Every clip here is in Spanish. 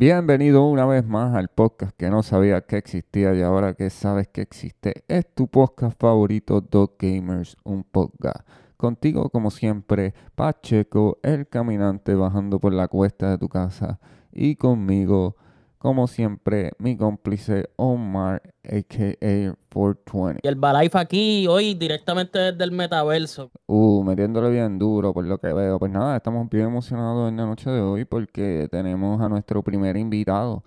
Bienvenido una vez más al podcast que no sabía que existía y ahora que sabes que existe. Es tu podcast favorito, Dog Gamers, un podcast. Contigo, como siempre, Pacheco, el caminante bajando por la cuesta de tu casa. Y conmigo, como siempre, mi cómplice Omar, a.k.a. 420. Y el Balife aquí hoy directamente desde el metaverso. Uh, metiéndole bien duro por lo que veo. Pues nada, estamos bien emocionados en la noche de hoy porque tenemos a nuestro primer invitado,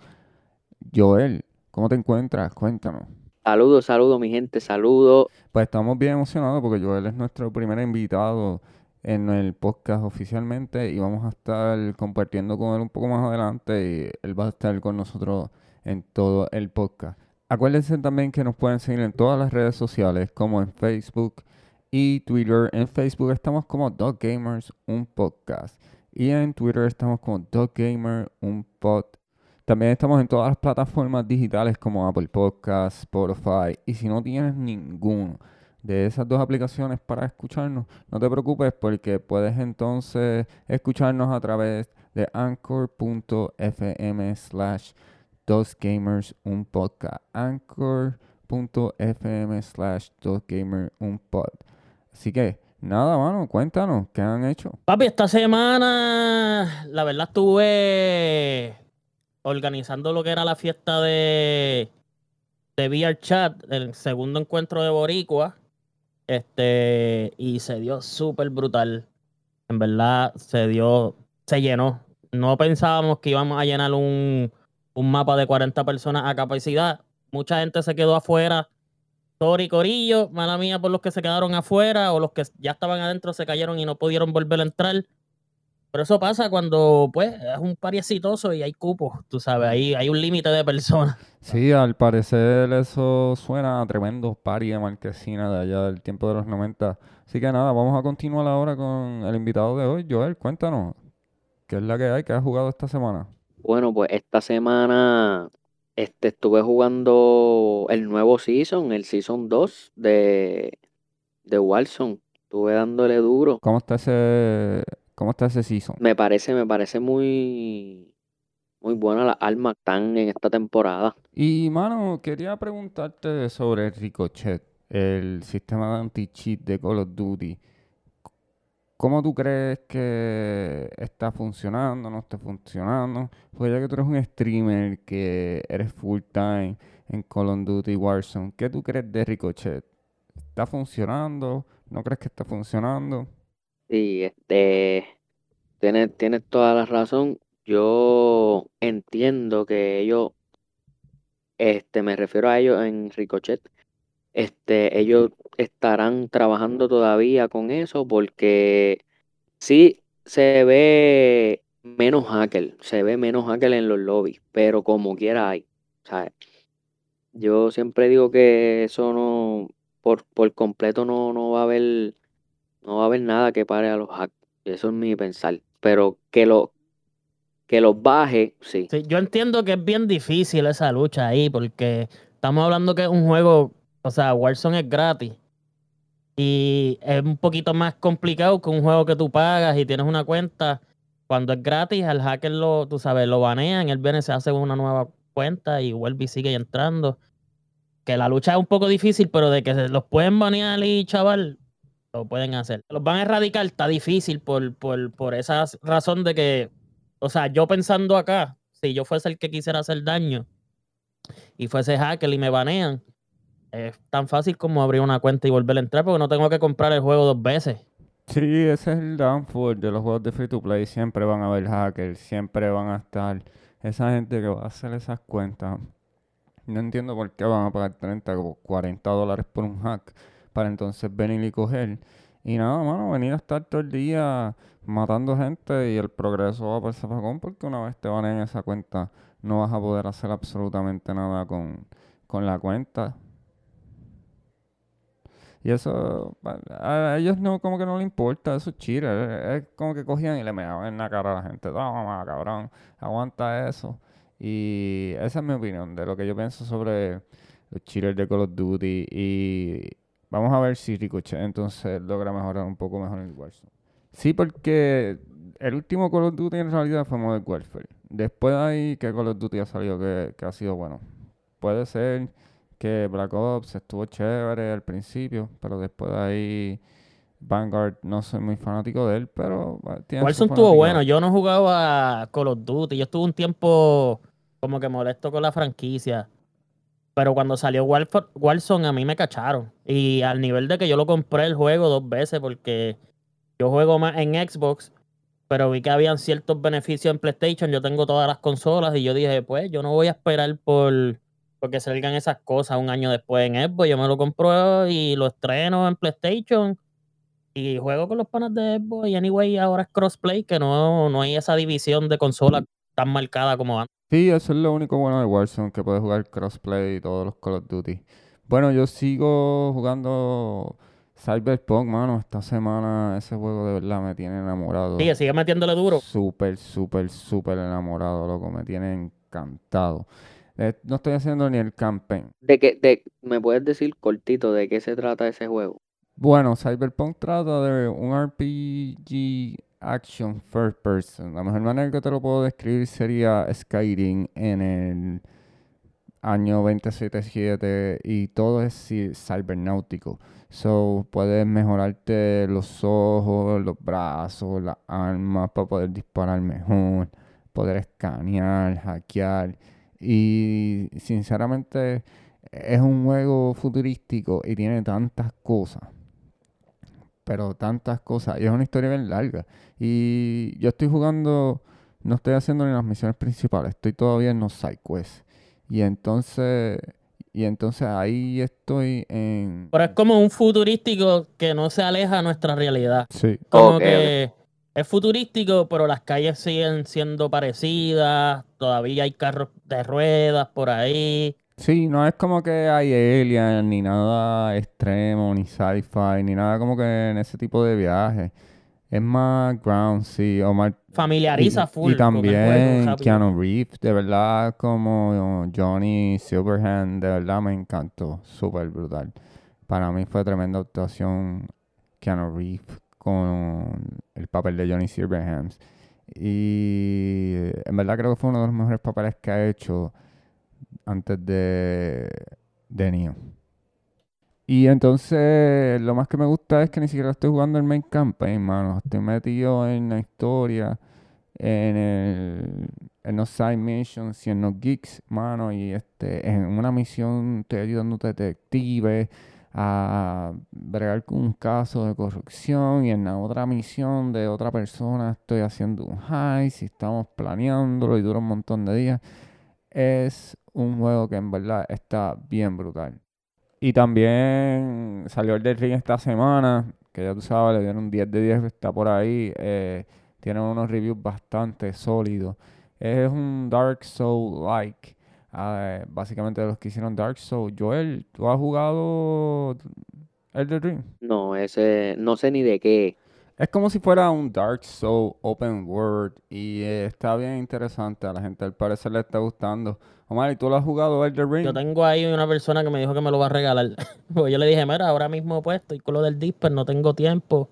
Joel. ¿Cómo te encuentras? Cuéntanos. Saludos, saludos, mi gente, saludos. Pues estamos bien emocionados porque Joel es nuestro primer invitado en el podcast oficialmente y vamos a estar compartiendo con él un poco más adelante y él va a estar con nosotros en todo el podcast. Acuérdense también que nos pueden seguir en todas las redes sociales como en Facebook y Twitter. En Facebook estamos como Dog Gamers, un podcast. Y en Twitter estamos como Dog Gamer, un pod. También estamos en todas las plataformas digitales como Apple Podcasts, Spotify. Y si no tienes ninguno de esas dos aplicaciones para escucharnos, no te preocupes porque puedes entonces escucharnos a través de anchor.fm slash dos gamers un podcast. Anchor.fm slash dos gamers un pod. Así que nada, mano, cuéntanos, ¿qué han hecho? Papi, esta semana, la verdad, estuve organizando lo que era la fiesta de, de Chat, el segundo encuentro de Boricua. Este, y se dio súper brutal. En verdad, se dio, se llenó. No pensábamos que íbamos a llenar un, un mapa de 40 personas a capacidad. Mucha gente se quedó afuera. Tori Corillo, mala mía por los que se quedaron afuera o los que ya estaban adentro se cayeron y no pudieron volver a entrar. Pero eso pasa cuando, pues, es un pari exitoso y hay cupos, tú sabes, ahí hay un límite de personas. Sí, al parecer eso suena a tremendo pari de marquesina de allá del tiempo de los 90. Así que nada, vamos a continuar ahora con el invitado de hoy. Joel, cuéntanos, ¿qué es la que hay? ¿Qué has jugado esta semana? Bueno, pues esta semana este, estuve jugando el nuevo season, el season 2 de, de Warzone. Estuve dándole duro. ¿Cómo está ese, cómo está ese season? Me parece, me parece muy, muy buena las armas están en esta temporada. Y, mano, quería preguntarte sobre el Ricochet, el sistema de anti-cheat de Call of Duty. ¿Cómo tú crees que está funcionando, no está funcionando? Pues ya que tú eres un streamer, que eres full time en Call of Duty Warzone, ¿qué tú crees de Ricochet? ¿Está funcionando? ¿No crees que está funcionando? Sí, este, tienes, tienes toda la razón. Yo entiendo que ellos, este, me refiero a ellos en Ricochet, este, ellos estarán trabajando todavía con eso porque sí se ve menos hacker, se ve menos hacker en los lobbies, pero como quiera hay. ¿sabes? Yo siempre digo que eso no, por, por completo no, no va a haber, no va a haber nada que pare a los hackers. Eso es mi pensar. Pero que lo, que los baje, sí. Sí, yo entiendo que es bien difícil esa lucha ahí, porque estamos hablando que es un juego, o sea, Warzone es gratis. Y es un poquito más complicado que un juego que tú pagas y tienes una cuenta. Cuando es gratis, al hacker lo, tú sabes, lo banean, él viene, se hace una nueva cuenta y vuelve y sigue entrando. Que la lucha es un poco difícil, pero de que se los pueden banear y chaval, lo pueden hacer. Los van a erradicar, está difícil por, por, por esa razón de que, o sea, yo pensando acá, si yo fuese el que quisiera hacer daño y fuese hacker y me banean, es tan fácil como abrir una cuenta y volver a entrar porque no tengo que comprar el juego dos veces. Sí, ese es el downfall de los juegos de free to play. Siempre van a haber hackers, siempre van a estar esa gente que va a hacer esas cuentas. No entiendo por qué van a pagar 30 o 40 dólares por un hack para entonces venir y coger. Y nada, mano, venir a estar todo el día matando gente y el progreso va por zafacón porque una vez te van en esa cuenta no vas a poder hacer absolutamente nada con, con la cuenta. Y eso, a ellos no, como que no les importa, eso es cheater. Es como que cogían y le meaban en la cara a la gente. Toma, cabrón, aguanta eso. Y esa es mi opinión de lo que yo pienso sobre los cheaters de Call of Duty. Y vamos a ver si Ricochet entonces logra mejorar un poco mejor el Warzone. Sí, porque el último Call of Duty en realidad fue Modern Warfare. Después de ahí, ¿qué Call of Duty ha salido que, que ha sido bueno? Puede ser que Black Ops estuvo chévere al principio, pero después de ahí Vanguard no soy muy fanático de él, pero su Warzone estuvo bueno. Yo no jugaba a Call of Duty. Yo estuve un tiempo como que molesto con la franquicia. Pero cuando salió Warzone a mí me cacharon. Y al nivel de que yo lo compré el juego dos veces porque yo juego más en Xbox. Pero vi que habían ciertos beneficios en PlayStation. Yo tengo todas las consolas y yo dije, pues yo no voy a esperar por porque salgan esas cosas un año después en Xbox. Yo me lo compro y lo estreno en PlayStation. Y juego con los panas de Xbox. Y anyway, ahora es crossplay, que no, no hay esa división de consolas tan marcada como antes. Sí, eso es lo único bueno de Warzone, que puedes jugar crossplay y todos los Call of Duty. Bueno, yo sigo jugando Cyberpunk, mano. Esta semana ese juego de verdad me tiene enamorado. Sigue, sigue metiéndole duro. Súper, súper, súper enamorado, loco. Me tiene encantado. Eh, no estoy haciendo ni el campaign. ¿De qué, de, ¿Me puedes decir cortito de qué se trata ese juego? Bueno, Cyberpunk trata de un RPG action first person. La mejor manera que te lo puedo describir sería Skyrim en el año 2077 y todo es ci- cibernáutico. So, puedes mejorarte los ojos, los brazos, las armas para poder disparar mejor, poder escanear, hackear. Y sinceramente es un juego futurístico y tiene tantas cosas pero tantas cosas. Y es una historia bien larga. Y yo estoy jugando, no estoy haciendo ni las misiones principales, estoy todavía en los side quests. Y entonces, y entonces ahí estoy en... Pero es como un futurístico que no se aleja a nuestra realidad. Sí. Como que es futurístico, pero las calles siguen siendo parecidas. Todavía hay carros de ruedas por ahí. Sí, no es como que hay aliens, ni nada extremo, ni sci-fi, ni nada como que en ese tipo de viajes. Es más ground, sí, o más Familiariza Y- full. Y juego, también rápido. Keanu Reeves, de verdad, como Johnny Silverhand, de verdad me encantó, súper brutal. Para mí fue tremenda actuación Keanu Reeves con el papel de Johnny Silverhand. Y en verdad creo que fue uno de los mejores papeles que ha hecho antes de, de Neo. Y entonces lo más que me gusta es que ni siquiera estoy jugando el main campaign, mano. Estoy metido en la historia, en el, en los side missions y en los geeks, mano. Y este, en una misión estoy ayudando a un detective a bregar con un caso de corrupción. Y en la otra misión de otra persona estoy haciendo un heist y estamos planeándolo y dura un montón de días. Es un juego que en verdad está bien brutal. Y también salió el del Ring esta semana, que ya tú sabes, le dieron un 10 de 10, está por ahí. eh, tiene unos reviews bastante sólidos. Es un Dark Soul-like. eh, básicamente de los que hicieron Dark Soul. Joel, ¿tú has jugado el del Ring? No, ese, no sé ni de qué. Es como si fuera un Dark Soul Open World y eh, está bien interesante. A la gente al parecer le está gustando. Omar, ¿y tú lo has jugado Elder Ring? Yo tengo ahí una persona que me dijo que me lo va a regalar. Pues yo le dije, mira, ahora mismo pues estoy con lo del Disper, no tengo tiempo.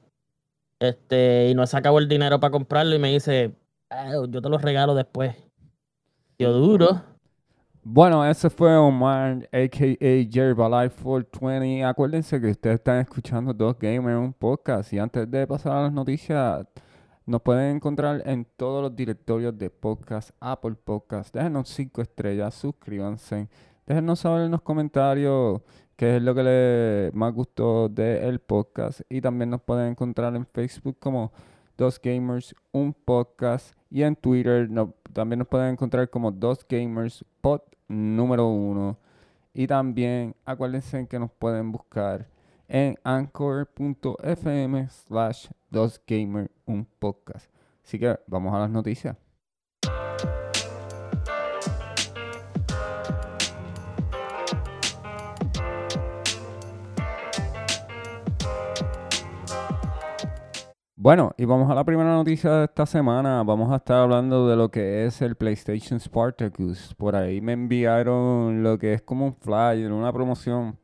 Este, y no he sacado el dinero para comprarlo y me dice, "Ah, yo te lo regalo después. Yo duro. Bueno, ese fue Omar, a.k.a. Jerbalife 420. Acuérdense que ustedes están escuchando Dos Gamers, un podcast. Y antes de pasar a las noticias, nos pueden encontrar en todos los directorios de podcast, Apple Podcast. Déjenos cinco estrellas, suscríbanse. Déjenos saber en los comentarios qué es lo que les más gustó del podcast. Y también nos pueden encontrar en Facebook como Dos Gamers, un podcast. Y en Twitter también nos pueden encontrar como Dos Gamers Pod número uno. Y también acuérdense que nos pueden buscar en anchor.fm slash Dos Gamer, un podcast. Así que vamos a las noticias. Bueno, y vamos a la primera noticia de esta semana. Vamos a estar hablando de lo que es el PlayStation Spartacus. Por ahí me enviaron lo que es como un flyer, una promoción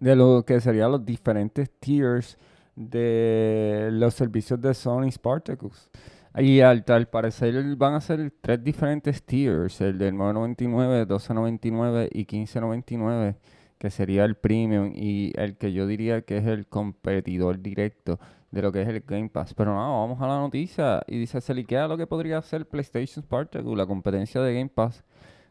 de lo que serían los diferentes tiers de los servicios de Sony Spartacus. Y al, parecer van a ser tres diferentes tiers, el del 9.99, 12.99 y 15.99, que sería el premium y el que yo diría que es el competidor directo de lo que es el Game Pass. Pero no, vamos a la noticia y dice, se liquea lo que podría ser PlayStation Spartacus, la competencia de Game Pass.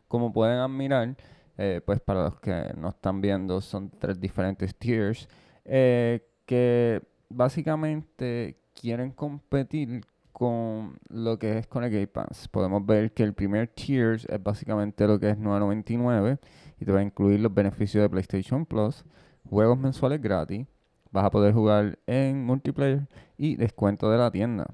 Como pueden admirar, eh, pues para los que no están viendo, son tres diferentes tiers eh, que básicamente quieren competir con lo que es con el Game Pass. Podemos ver que el primer tier es básicamente lo que es 9.99 y te va a incluir los beneficios de PlayStation Plus, juegos mensuales gratis, vas a poder jugar en multiplayer y descuento de la tienda.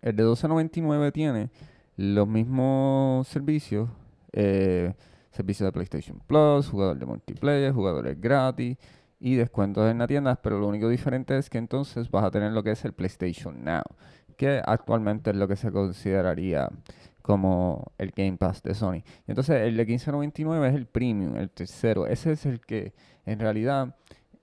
El de 12.99 tiene los mismos servicios, eh, servicios de PlayStation Plus, jugador de multiplayer, jugadores gratis y descuentos en la tienda, pero lo único diferente es que entonces vas a tener lo que es el PlayStation Now, que actualmente es lo que se consideraría como el Game Pass de Sony. entonces el de 15.99 es el premium, el tercero. Ese es el que en realidad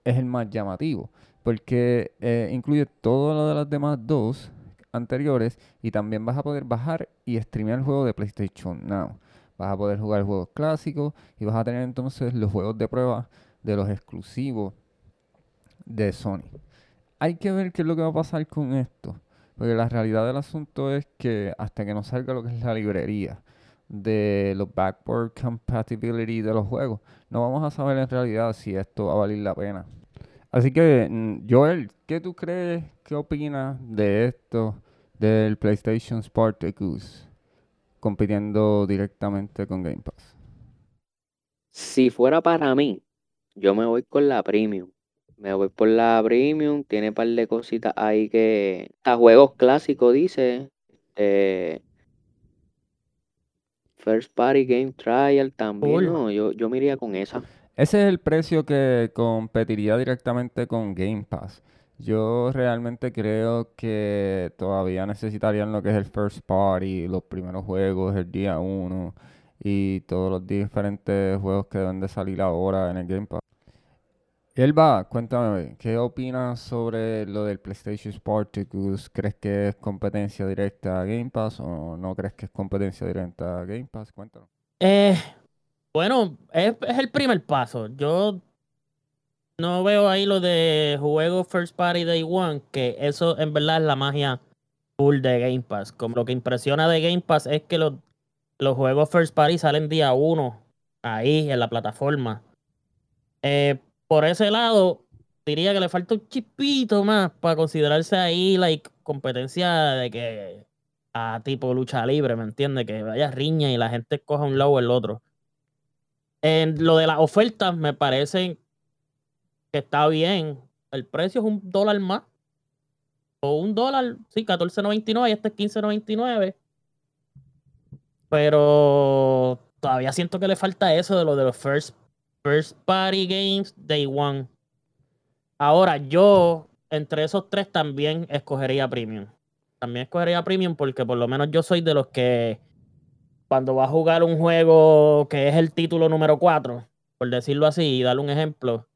es el más llamativo, porque eh, incluye todo lo de las demás dos anteriores y también vas a poder bajar y streamear el juego de PlayStation Now. Vas a poder jugar juegos clásicos y vas a tener entonces los juegos de prueba de los exclusivos de Sony. Hay que ver qué es lo que va a pasar con esto. Porque la realidad del asunto es que hasta que no salga lo que es la librería de los backward compatibility de los juegos, no vamos a saber en realidad si esto va a valer la pena. Así que, mm, Joel, ¿qué tú crees, qué opinas de esto del PlayStation Spartacus compitiendo directamente con Game Pass? Si fuera para mí, yo me voy con la premium. Me voy por la premium. Tiene un par de cositas ahí que. A juegos clásicos, dice. Eh, First Party Game Trial también. No, yo, yo me iría con esa. Ese es el precio que competiría directamente con Game Pass. Yo realmente creo que todavía necesitarían lo que es el First Party, los primeros juegos, el día 1 y todos los diferentes juegos que deben de salir ahora en el Game Pass. Elba, cuéntame, ¿qué opinas sobre lo del PlayStation Spartacus? ¿Crees que es competencia directa a Game Pass o no crees que es competencia directa a Game Pass? Cuéntanos. Eh, bueno, es, el primer paso. Yo no veo ahí lo de juego First Party Day One, que eso en verdad es la magia full de Game Pass. Como lo que impresiona de Game Pass es que los, los juegos First Party salen día uno ahí en la plataforma. Eh, por ese lado, diría que le falta un chispito más para considerarse ahí la competencia de que a tipo lucha libre, ¿me entiendes? Que vaya riña y la gente coja un lado o el otro. En lo de las ofertas, me parece que está bien. El precio es un dólar más. O un dólar, sí, 14.99 y este es 15.99. Pero todavía siento que le falta eso de lo de los first First Party Games Day One. Ahora, yo entre esos tres también escogería Premium. También escogería Premium porque por lo menos yo soy de los que cuando va a jugar un juego que es el título número 4, por decirlo así, y darle un ejemplo,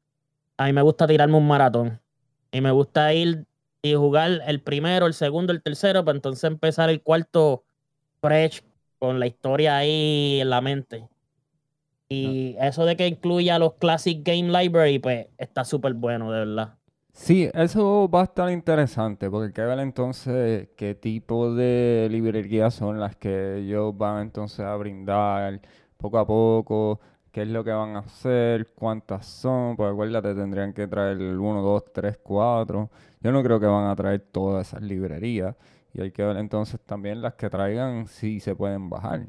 a mí me gusta tirarme un maratón. Y me gusta ir y jugar el primero, el segundo, el tercero, para entonces empezar el cuarto fresh con la historia ahí en la mente. Y eso de que incluya los Classic Game Library, pues está súper bueno, de verdad. Sí, eso va a estar interesante, porque hay que ver entonces qué tipo de librerías son las que ellos van entonces a brindar poco a poco, qué es lo que van a hacer, cuántas son, pues acuérdate, tendrían que traer el 1, 2, 3, 4. Yo no creo que van a traer todas esas librerías. Y hay que ver entonces también las que traigan si se pueden bajar.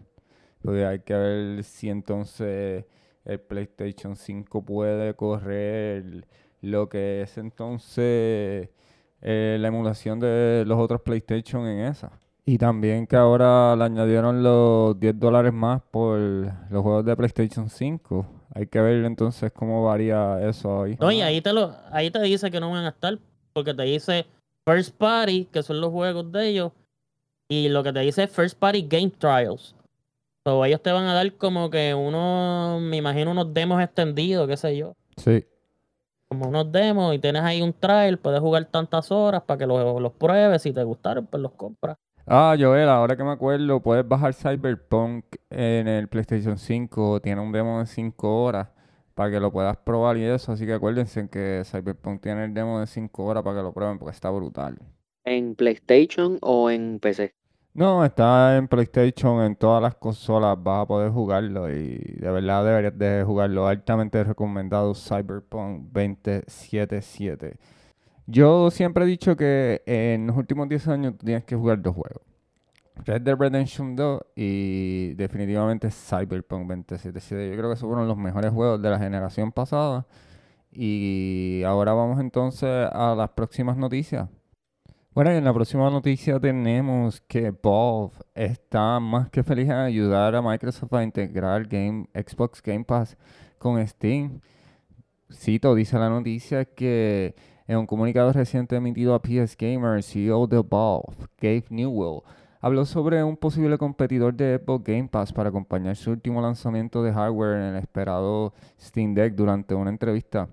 Porque hay que ver si entonces el PlayStation 5 puede correr lo que es entonces eh, la emulación de los otros PlayStation en esa. Y también que ahora le añadieron los 10 dólares más por los juegos de PlayStation 5. Hay que ver entonces cómo varía eso ahí. No, y ahí te, lo, ahí te dice que no van a estar, porque te dice First Party, que son los juegos de ellos, y lo que te dice First Party Game Trials ellos te van a dar como que uno, me imagino unos demos extendidos, qué sé yo. Sí. como unos demos y tienes ahí un trial, puedes jugar tantas horas para que los, los pruebes. Si te gustaron, pues los compras. Ah, Joel, ahora que me acuerdo, puedes bajar Cyberpunk en el PlayStation 5. Tiene un demo de 5 horas para que lo puedas probar y eso. Así que acuérdense que Cyberpunk tiene el demo de 5 horas para que lo prueben porque está brutal. ¿En PlayStation o en PC? No, está en PlayStation, en todas las consolas vas a poder jugarlo y de verdad deberías de jugarlo. Altamente recomendado Cyberpunk 2077. Yo siempre he dicho que en los últimos 10 años tienes que jugar dos juegos. Red Dead Redemption 2 y definitivamente Cyberpunk 2077. Yo creo que esos fueron los mejores juegos de la generación pasada. Y ahora vamos entonces a las próximas noticias. Bueno, en la próxima noticia tenemos que Valve está más que feliz en ayudar a Microsoft a integrar Game, Xbox Game Pass con Steam. Cito, dice la noticia que en un comunicado reciente emitido a PS Gamer, CEO de Valve, Gabe Newell, habló sobre un posible competidor de Xbox Game Pass para acompañar su último lanzamiento de hardware en el esperado Steam Deck durante una entrevista.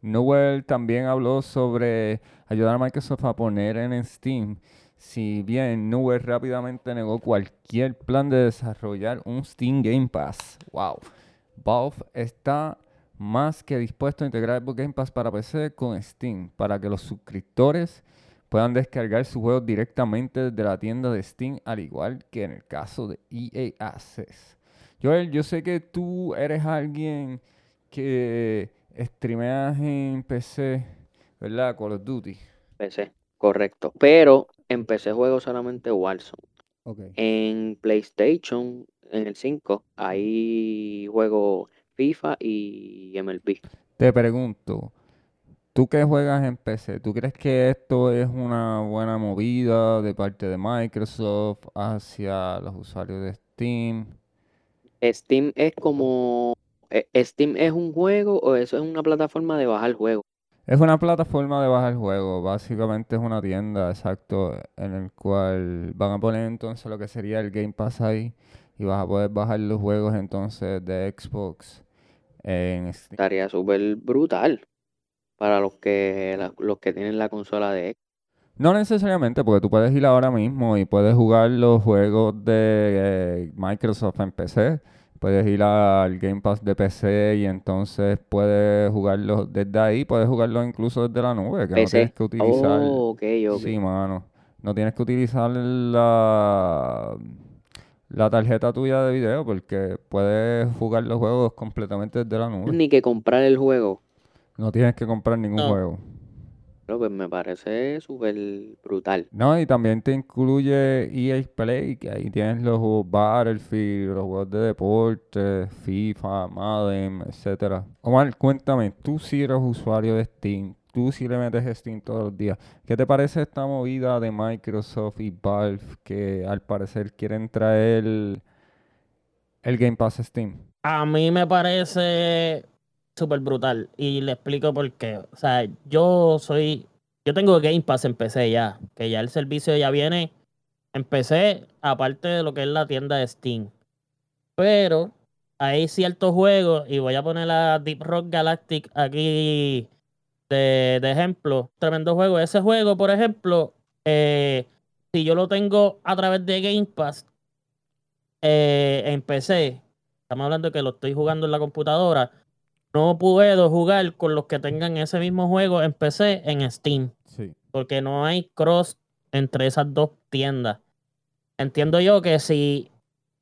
Newell también habló sobre ayudar a Microsoft a poner en Steam, si bien Newell rápidamente negó cualquier plan de desarrollar un Steam Game Pass. Wow. Valve está más que dispuesto a integrar Xbox Game Pass para PC con Steam, para que los suscriptores puedan descargar sus juegos directamente desde la tienda de Steam, al igual que en el caso de EA Access. Joel, yo sé que tú eres alguien que streameas en PC, ¿verdad? Call of Duty. PC, correcto. Pero en PC juego solamente Warzone. En PlayStation, en el 5, ahí juego FIFA y MLB. Te pregunto, tú que juegas en PC, ¿tú crees que esto es una buena movida de parte de Microsoft hacia los usuarios de Steam? Steam es como... eh, ¿Steam es un juego o eso es una plataforma de bajar juego? Es una plataforma de bajar juego, básicamente es una tienda, exacto, en el cual van a poner entonces lo que sería el Game Pass ahí y vas a poder bajar los juegos entonces de Xbox en Steam. Estaría súper brutal para los que, la- los que tienen la consola de Xbox. No necesariamente, porque tú puedes ir ahora mismo y puedes jugar los juegos de eh, Microsoft en PC. Puedes ir al Game Pass de PC y entonces puedes jugarlos desde ahí, puedes jugarlos incluso desde la nube, que no tienes que utilizar. Oh. Sí, mano. No tienes que utilizar la, la tarjeta tuya de video porque puedes jugar los juegos completamente desde la nube. Ni que comprar el juego. No tienes que comprar ningún No. juego. Pero pues me parece súper brutal. No, y también te incluye EA Play, que ahí tienes los juegos Battlefield, los juegos de deporte, FIFA, Madden, etcétera. Omar, cuéntame, tú si eres usuario de Steam, tú si le metes Steam todos los días, ¿qué te parece esta movida de Microsoft y Valve que al parecer quieren traer el, Game Pass Steam? A mí me parece súper brutal y le explico por qué. O sea, yo soy, yo tengo Game Pass en PC ya, que ya el servicio ya viene en PC, aparte de lo que es la tienda de Steam. Pero hay ciertos juegos, y voy a poner a Deep Rock Galactic aquí de, de ejemplo. Tremendo juego. Ese juego, por ejemplo, eh, si yo lo tengo a través de Game Pass eh, en PC, estamos hablando de que lo estoy jugando en la computadora, no puedo jugar con los que tengan ese mismo juego en PC en Steam, Sí. porque no hay cross entre esas dos tiendas. Entiendo yo que si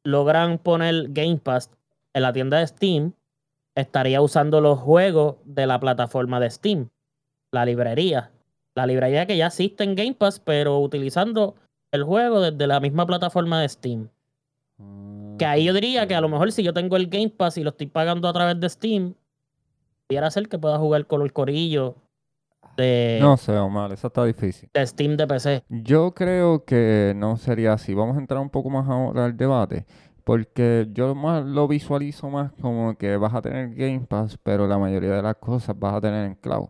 logran poner Game Pass en la tienda de Steam, estaría usando los juegos de la plataforma de Steam, la librería. La librería que ya existe en Game Pass, pero utilizando el juego desde la misma plataforma de Steam. Que ahí yo diría que a lo mejor si yo tengo el Game Pass y lo estoy pagando a través de Steam, pudiera ser que pueda jugar con el corillo de, No sé, Omar, eso está difícil. de Steam de PC. Yo creo que no sería así. Vamos a entrar un poco más ahora al debate. Porque yo más lo visualizo más como que vas a tener Game Pass, pero la mayoría de las cosas vas a tener en cloud.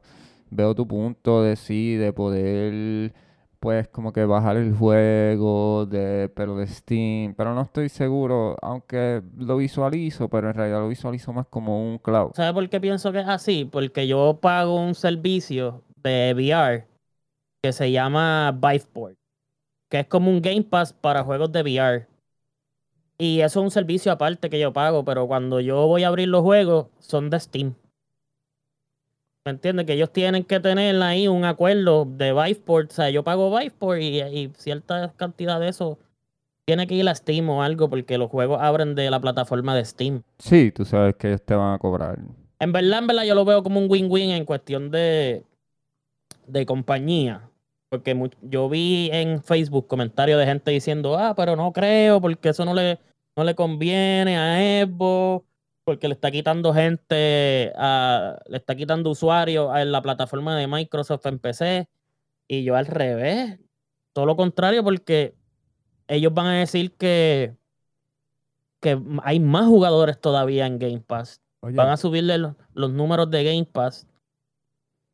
Veo tu punto de sí, de poder pues como que bajar el juego de, pero de Steam, pero no estoy seguro, aunque lo visualizo, pero en realidad lo visualizo más como un cloud. ¿Sabes por qué pienso que es así? Porque yo pago un servicio de VR que se llama Viveport, que es como un Game Pass para juegos de VR. Y eso es un servicio aparte que yo pago, pero cuando yo voy a abrir los juegos, son de Steam. ¿Me entiendes? Que ellos tienen que tener ahí un acuerdo de Viveport. O sea, yo pago Viveport y, y cierta cantidad de eso tiene que ir a Steam o algo porque los juegos abren de la plataforma de Steam. Sí, tú sabes que ellos te van a cobrar. En verdad, en verdad, yo lo veo como un win-win en cuestión de, de compañía. Porque yo vi en Facebook comentarios de gente diciendo, ah, pero no creo, porque eso no le, no le conviene a Xbox, porque le está quitando gente, a- le está quitando usuarios en la plataforma de Microsoft en PC. Y yo al revés, todo lo contrario, porque ellos van a decir que, que hay más jugadores todavía en Game Pass Oye, van a subirle los, los números de Game Pass.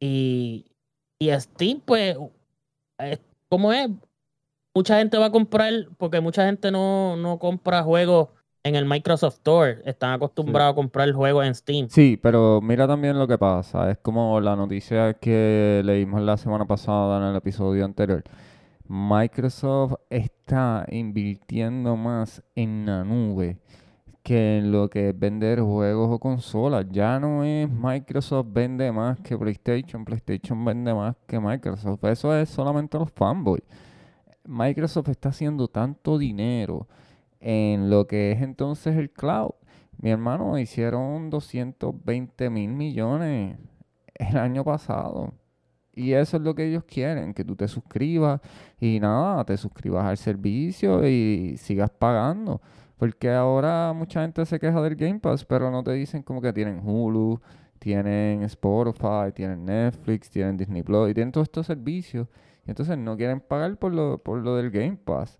Y, y Steam, pues, es- ¿cómo es? Mucha gente va a comprar, porque mucha gente no, no compra juegos en el Microsoft Store. Están acostumbrados a comprar juegos en Steam. Sí, pero mira también lo que pasa. Es como la noticia que leímos la semana pasada en el episodio anterior. Microsoft está invirtiendo más en la nube que en lo que es vender juegos o consolas. Ya no es Microsoft vende más que PlayStation, PlayStation vende más que Microsoft. Eso es solamente los fanboys. Microsoft está haciendo tanto dinero en lo que es entonces el cloud. Mi hermano, hicieron 220 mil millones el año pasado. Y eso es lo que ellos quieren, que tú te suscribas y nada, te suscribas al servicio y sigas pagando. Porque ahora mucha gente se queja del Game Pass, pero no te dicen como que tienen Hulu, tienen Spotify, tienen Netflix, tienen Disney Plus y tienen todos estos servicios. Y entonces no quieren pagar por lo, por lo del Game Pass.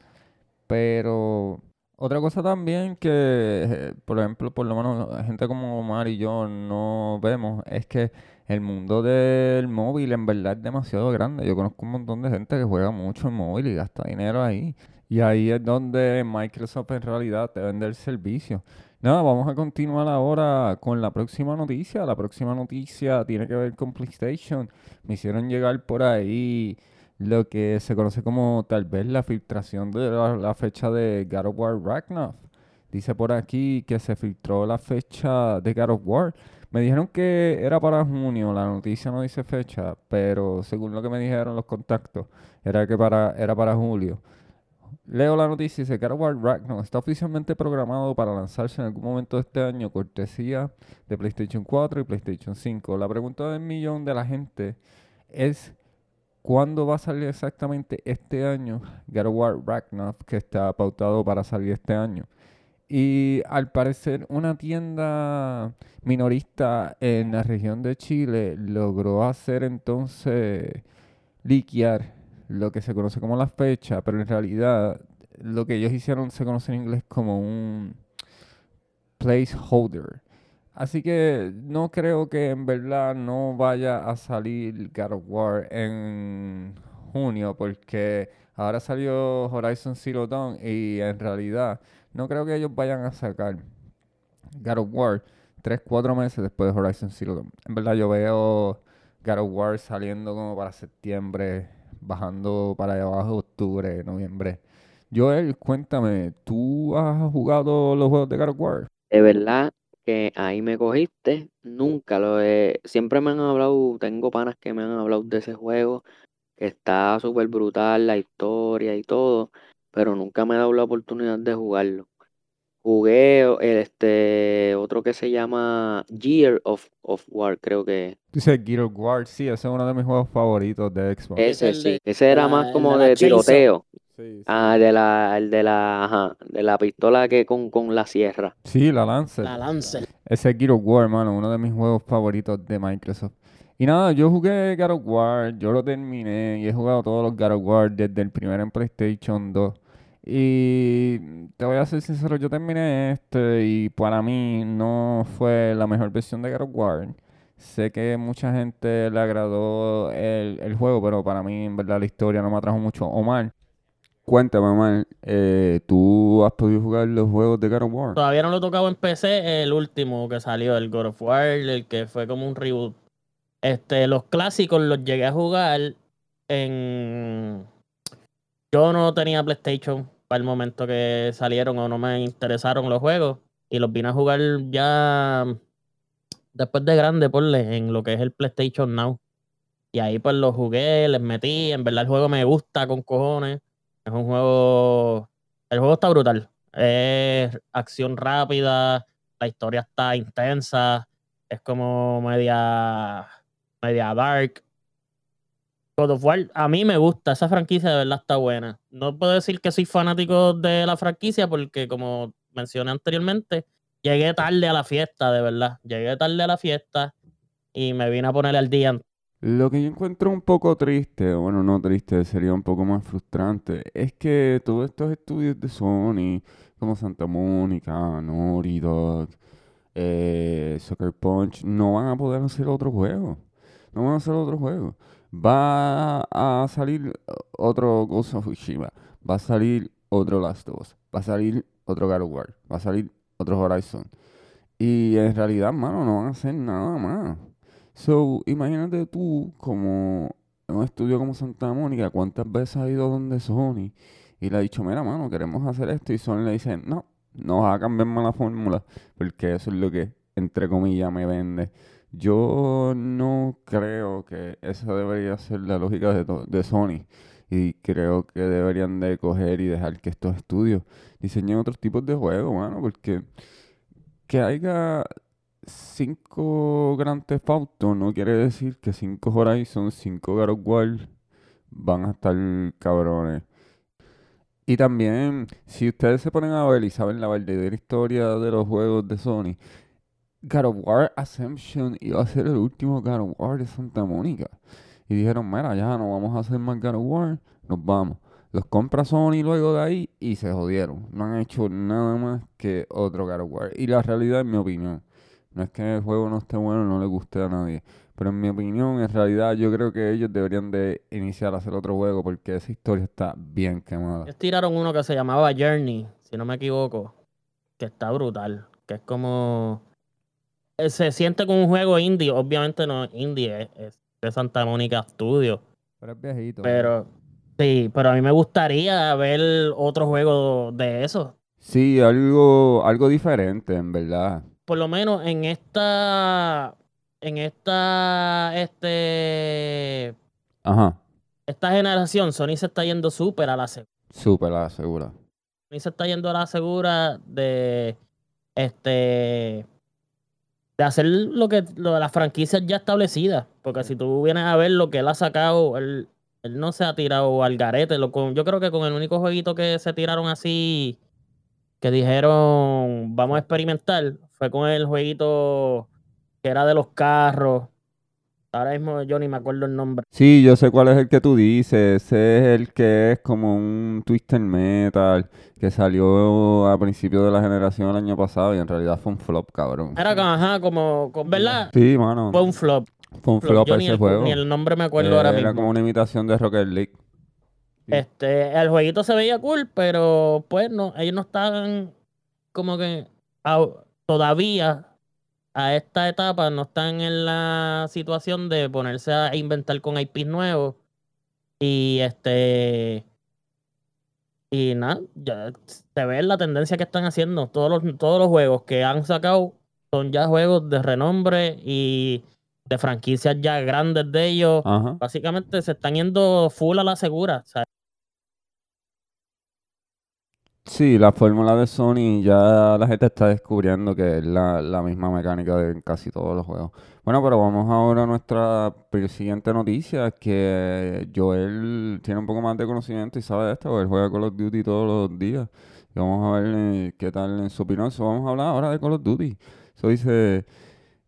Pero otra cosa también que, eh, por ejemplo, por lo menos gente como Omar y yo no vemos es que el mundo del móvil en verdad es demasiado grande. Yo conozco un montón de gente que juega mucho en móvil y gasta dinero ahí. Y ahí es donde Microsoft en realidad te vende el servicio. Nada, vamos a continuar ahora con la próxima noticia. La próxima noticia tiene que ver con PlayStation. Me hicieron llegar por ahí lo que se conoce como tal vez la filtración de la, fecha de God of War Ragnarok. Dice por aquí que se filtró la fecha de God of War. Me dijeron que era para junio, la noticia no dice fecha, pero según lo que me dijeron los contactos, era que para, era para julio. Leo la noticia y dice of War Ragnarok está oficialmente programado para lanzarse en algún momento de este año, cortesía de PlayStation 4 y PlayStation 5. La pregunta del millón de la gente es ¿Cuándo va a salir exactamente este año God of War que está pautado para salir este año? Y al parecer una tienda minorista en la región de Chile logró hacer entonces liquear lo que se conoce como la fecha, pero en realidad lo que ellos hicieron se conoce en inglés como un placeholder. Así que no creo que en verdad no vaya a salir God of War en junio porque ahora salió Horizon Zero Dawn y en realidad no creo que ellos vayan a sacar God of War 3, 4 meses después de Horizon Zero Dawn. En verdad yo veo God of War saliendo como para septiembre, bajando para allá abajo octubre, noviembre. Joel, cuéntame, ¿tú has jugado los juegos de God of War? De verdad que ahí me cogiste, nunca lo he, siempre me han hablado, tengo panas que me han hablado de ese juego, que está súper brutal, la historia y todo, pero nunca me he dado la oportunidad de jugarlo. Jugué este otro que se llama Gear of, of War, creo que Dice Gear of War, sí, ese es uno de mis juegos favoritos de Xbox. Es ese sí, ese era más como de tiroteo. Sí, sí. Ah, de la, el de la, ajá, de la pistola que con, con la sierra. Sí, la Lancer. La Lancer. Ese es Gear of War, hermano, uno de mis juegos favoritos de Microsoft. Y nada, yo jugué God of War, yo lo terminé y he jugado todos los God of War desde el primero en PlayStation 2. Y te voy a ser sincero, yo terminé este y para mí no fue la mejor versión de God of War. sé que mucha gente le agradó el, el juego, pero para mí en verdad la historia no me atrajo mucho. Omar, cuéntame, Omar, eh, ¿tú has podido jugar los juegos de God of War? Todavía no lo he tocado en PC, el último que salió, el God of War, el que fue como un reboot. Este, los clásicos los llegué a jugar en... Yo no tenía PlayStation para el momento que salieron o no me interesaron los juegos y los vine a jugar ya después de grande, ponle, en lo que es el PlayStation Now. Y ahí pues los jugué, les metí, en verdad el juego me gusta con cojones. Es un juego... El juego está brutal. Es acción rápida, la historia está intensa, es como media, media dark. God of War, a mí me gusta, esa franquicia de verdad está buena. No puedo decir que soy fanático de la franquicia porque como mencioné anteriormente, llegué tarde a la fiesta, de verdad. Llegué tarde a la fiesta y me vine a poner al día. Lo que yo encuentro un poco triste, bueno, no triste, sería un poco más frustrante, es que todos estos estudios de Sony, como Santa Mónica, Naughty Dog, eh, Punch, no van a poder hacer otro juego. No van a hacer otro juego. Va a salir otro Ghost of Tsushima, va a salir otro Last of Us, va a salir otro God of War, va a salir otro Horizon. Y en realidad, mano, no van a hacer nada más. So, imagínate tú como en un estudio como Santa Mónica, cuántas veces ha ido donde Sony y le ha dicho, mira, mano, queremos hacer esto. Y Sony le dice, no, no vas a cambiar más la fórmula, porque eso es lo que, entre comillas, me vende. Yo no creo que esa debería ser la lógica de, de Sony. Y creo que deberían de coger y dejar que estos estudios diseñen otros tipos de juegos, mano, porque que haya cinco Grand Theft no quiere decir que cinco Horizon, cinco God of War van a estar cabrones. Y también, si ustedes se ponen a ver y saben la verdadera historia de los juegos de Sony, God of War Ascension iba a ser el último God of War de Santa Mónica. Y dijeron, mira, ya no vamos a hacer más God of War, nos vamos. Los compra Sony luego de ahí y se jodieron. No han hecho nada más que otro God of War. Y la realidad, en mi opinión, no es que el juego no esté bueno, no le guste a nadie. Pero en mi opinión, en realidad, yo creo que ellos deberían de iniciar a hacer otro juego porque esa historia está bien quemada. Ellos tiraron uno que se llamaba Journey, si no me equivoco, que está brutal, que es como... eh, Se siente como un juego indie, obviamente no es indie, es, es de Santa Mónica Studio, Pero es viejito. pero sí, pero a mí me gustaría ver otro juego de eso. Sí, algo, algo diferente, en verdad. Por lo menos en esta, en esta, este, Ajá, esta generación, Sony se está yendo súper a la segura. súper la segura. Sony se está yendo a la segura de este de hacer lo que lo de las franquicias ya establecidas. Porque si tú vienes a ver lo que él ha sacado, él, él no se ha tirado al garete. Lo con- yo creo que con el único jueguito que se tiraron así, que dijeron vamos a experimentar, fue con el jueguito que era de los carros. Ahora mismo yo ni me acuerdo el nombre. Sí, yo sé cuál es el que tú dices. Ese es el que es como un Twister Metal que salió a principios de la generación el año pasado y en realidad fue un flop, cabrón. Era como, ajá, como, como- ¿verdad? Sí, mano. Fue un flop. Fue un flop Yo ni ese el, juego. ni el nombre me acuerdo ahora Era mismo. como una imitación de Rocket League. Sí. Este, el jueguito se veía cool, pero pues no, ellos no estaban como que todavía a esta etapa no están en la situación de ponerse a inventar con IPs nuevos. Y este y nada, ya se ve la tendencia que están haciendo. Todos los, todos los juegos que han sacado son ya juegos de renombre y de franquicias ya grandes de ellos. Ajá. Básicamente se están yendo full a la segura. o sea, Sí, la fórmula de Sony ya la gente está descubriendo que es la, la misma mecánica de casi todos los juegos. Bueno, pero vamos ahora a nuestra siguiente noticia, que Joel tiene un poco más de conocimiento y sabe de esto, porque él juega Call of Duty todos los días. Y vamos a ver eh, qué tal en su opinión. So, vamos a hablar ahora de Call of Duty. Eso dice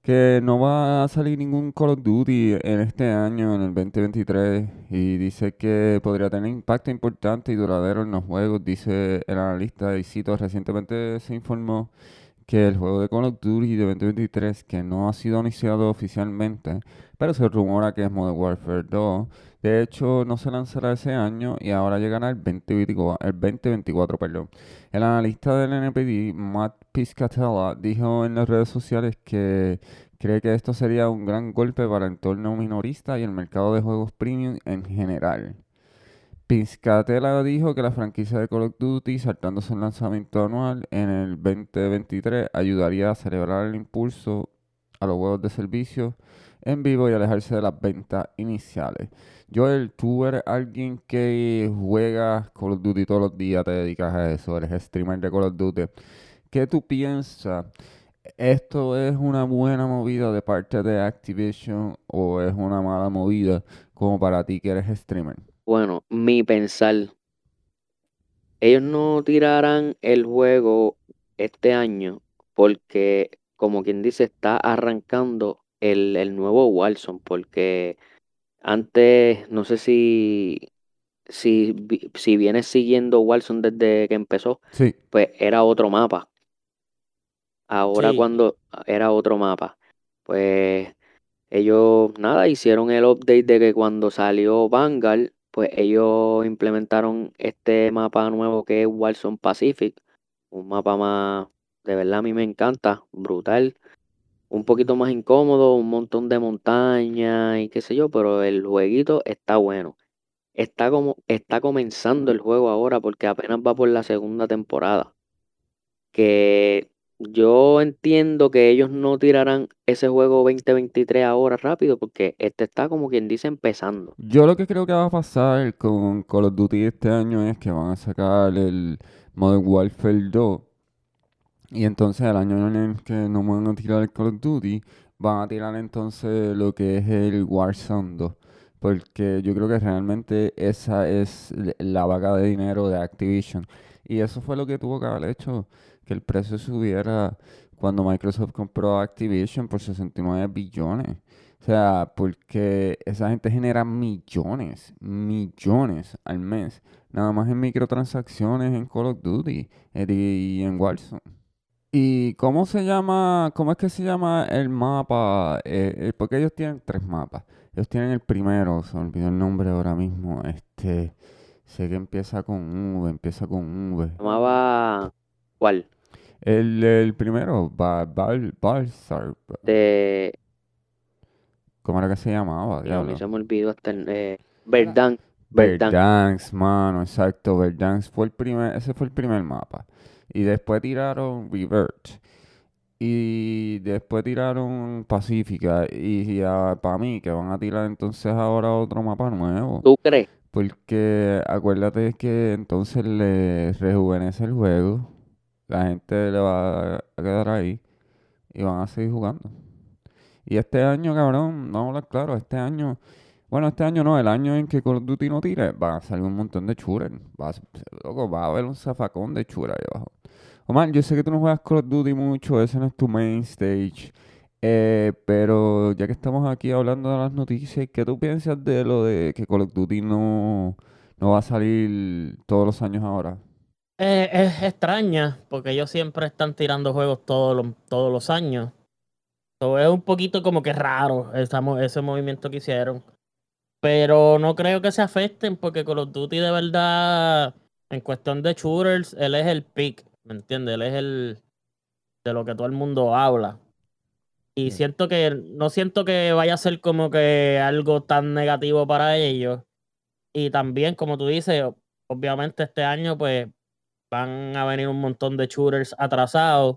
que no va a salir ningún Call of Duty en este año, en el 2023, y dice que podría tener impacto importante y duradero en los juegos, dice el analista, y cito, recientemente se informó que el juego de Call of Duty de 2023, que no ha sido anunciado oficialmente, pero se rumora que es Modern Warfare 2, de hecho no se lanzará ese año y ahora llegará el 2024, el 2024 perdón. El analista del NPD, Matt Piscatella, dijo en las redes sociales que cree que esto sería un gran golpe para el entorno minorista y el mercado de juegos premium en general. Piscatella dijo que la franquicia de Call of Duty, saltándose el lanzamiento anual en el 2023, ayudaría a celebrar el impulso a los juegos de servicio en vivo y alejarse de las ventas iniciales. Joel, tú eres alguien que juega Call of Duty todos los días, te dedicas a eso, eres streamer de Call of Duty. ¿Qué tú piensas? ¿Esto es una buena movida de parte de Activision o es una mala movida como para ti que eres streamer? Bueno, mi pensar, ellos no tirarán el juego este año porque, como quien dice, está arrancando el, el nuevo Warzone, porque antes, no sé si, si, si vienes siguiendo Warzone desde que empezó, Sí, pues era otro mapa. Ahora Sí. cuando era otro mapa, pues ellos, nada, hicieron el update de que cuando salió Vanguard, pues ellos implementaron este mapa nuevo que es Warzone Pacific, un mapa más, de verdad a mí me encanta, brutal, un poquito más incómodo, un montón de montañas y qué sé yo, pero el jueguito está bueno. Está como, está comenzando el juego ahora porque apenas va por la segunda temporada que yo entiendo que ellos no tirarán ese juego 2023 ahora rápido porque este está como quien dice empezando. yo lo que creo que va a pasar con Call of Duty este año es que van a sacar el Modern Warfare 2 y entonces el año en el que no van a tirar el Call of Duty, van a tirar entonces lo que es el Warzone 2. Porque yo creo que realmente esa es la vaca de dinero de Activision. Y eso fue lo que tuvo que haber hecho que el precio subiera cuando Microsoft compró Activision por 69 billones. O sea, porque esa gente genera millones, millones al mes, nada más en microtransacciones en Call of Duty y en Warzone. ¿Y cómo se llama, cómo es que se llama el mapa? Eh, eh, porque ellos tienen tres mapas. Ellos tienen el primero, se olvidó el nombre ahora mismo. Este, sé que empieza con V, empieza con V. Llamaba ¿cuál? El, el primero, Ba- Bal- Balsar, De ¿cómo era que se llamaba? mí Diablo. se me olvidó hasta el eh. Verdansk, mano, exacto. Verdansk fue el primer, ese fue el primer mapa. Y después tiraron Revert. Y después tiraron Pacífica. Y, para mí, que van a tirar entonces ahora otro mapa nuevo. ¿Tú crees? Porque acuérdate que entonces le rejuvenece el juego. La gente le va a quedar ahí. Y van a seguir jugando. Y este año, cabrón, hablar claro, este año, bueno, este año no, el año en que Call of Duty no tire, va a salir un montón de shooters. Va a, va a haber un zafacón de shooters ahí abajo. Omar, yo sé que tú no juegas Call of Duty mucho, ese no es tu main stage. eh, pero ya que estamos aquí hablando de las noticias, ¿qué tú piensas de lo de que Call of Duty no, no va a salir todos los años ahora? Eh, es extraña, porque ellos siempre están tirando juegos todos los, todos los años. So, es un poquito como que raro esa mo- ese movimiento que hicieron. Pero no creo que se afecten, porque Call of Duty de verdad, en cuestión de shooters, él es el pick, ¿me entiendes? Él es el de lo que todo el mundo habla. Y Sí. siento que, no siento que vaya a ser como que algo tan negativo para ellos. Y también, como tú dices, obviamente este año, pues, van a venir un montón de shooters atrasados.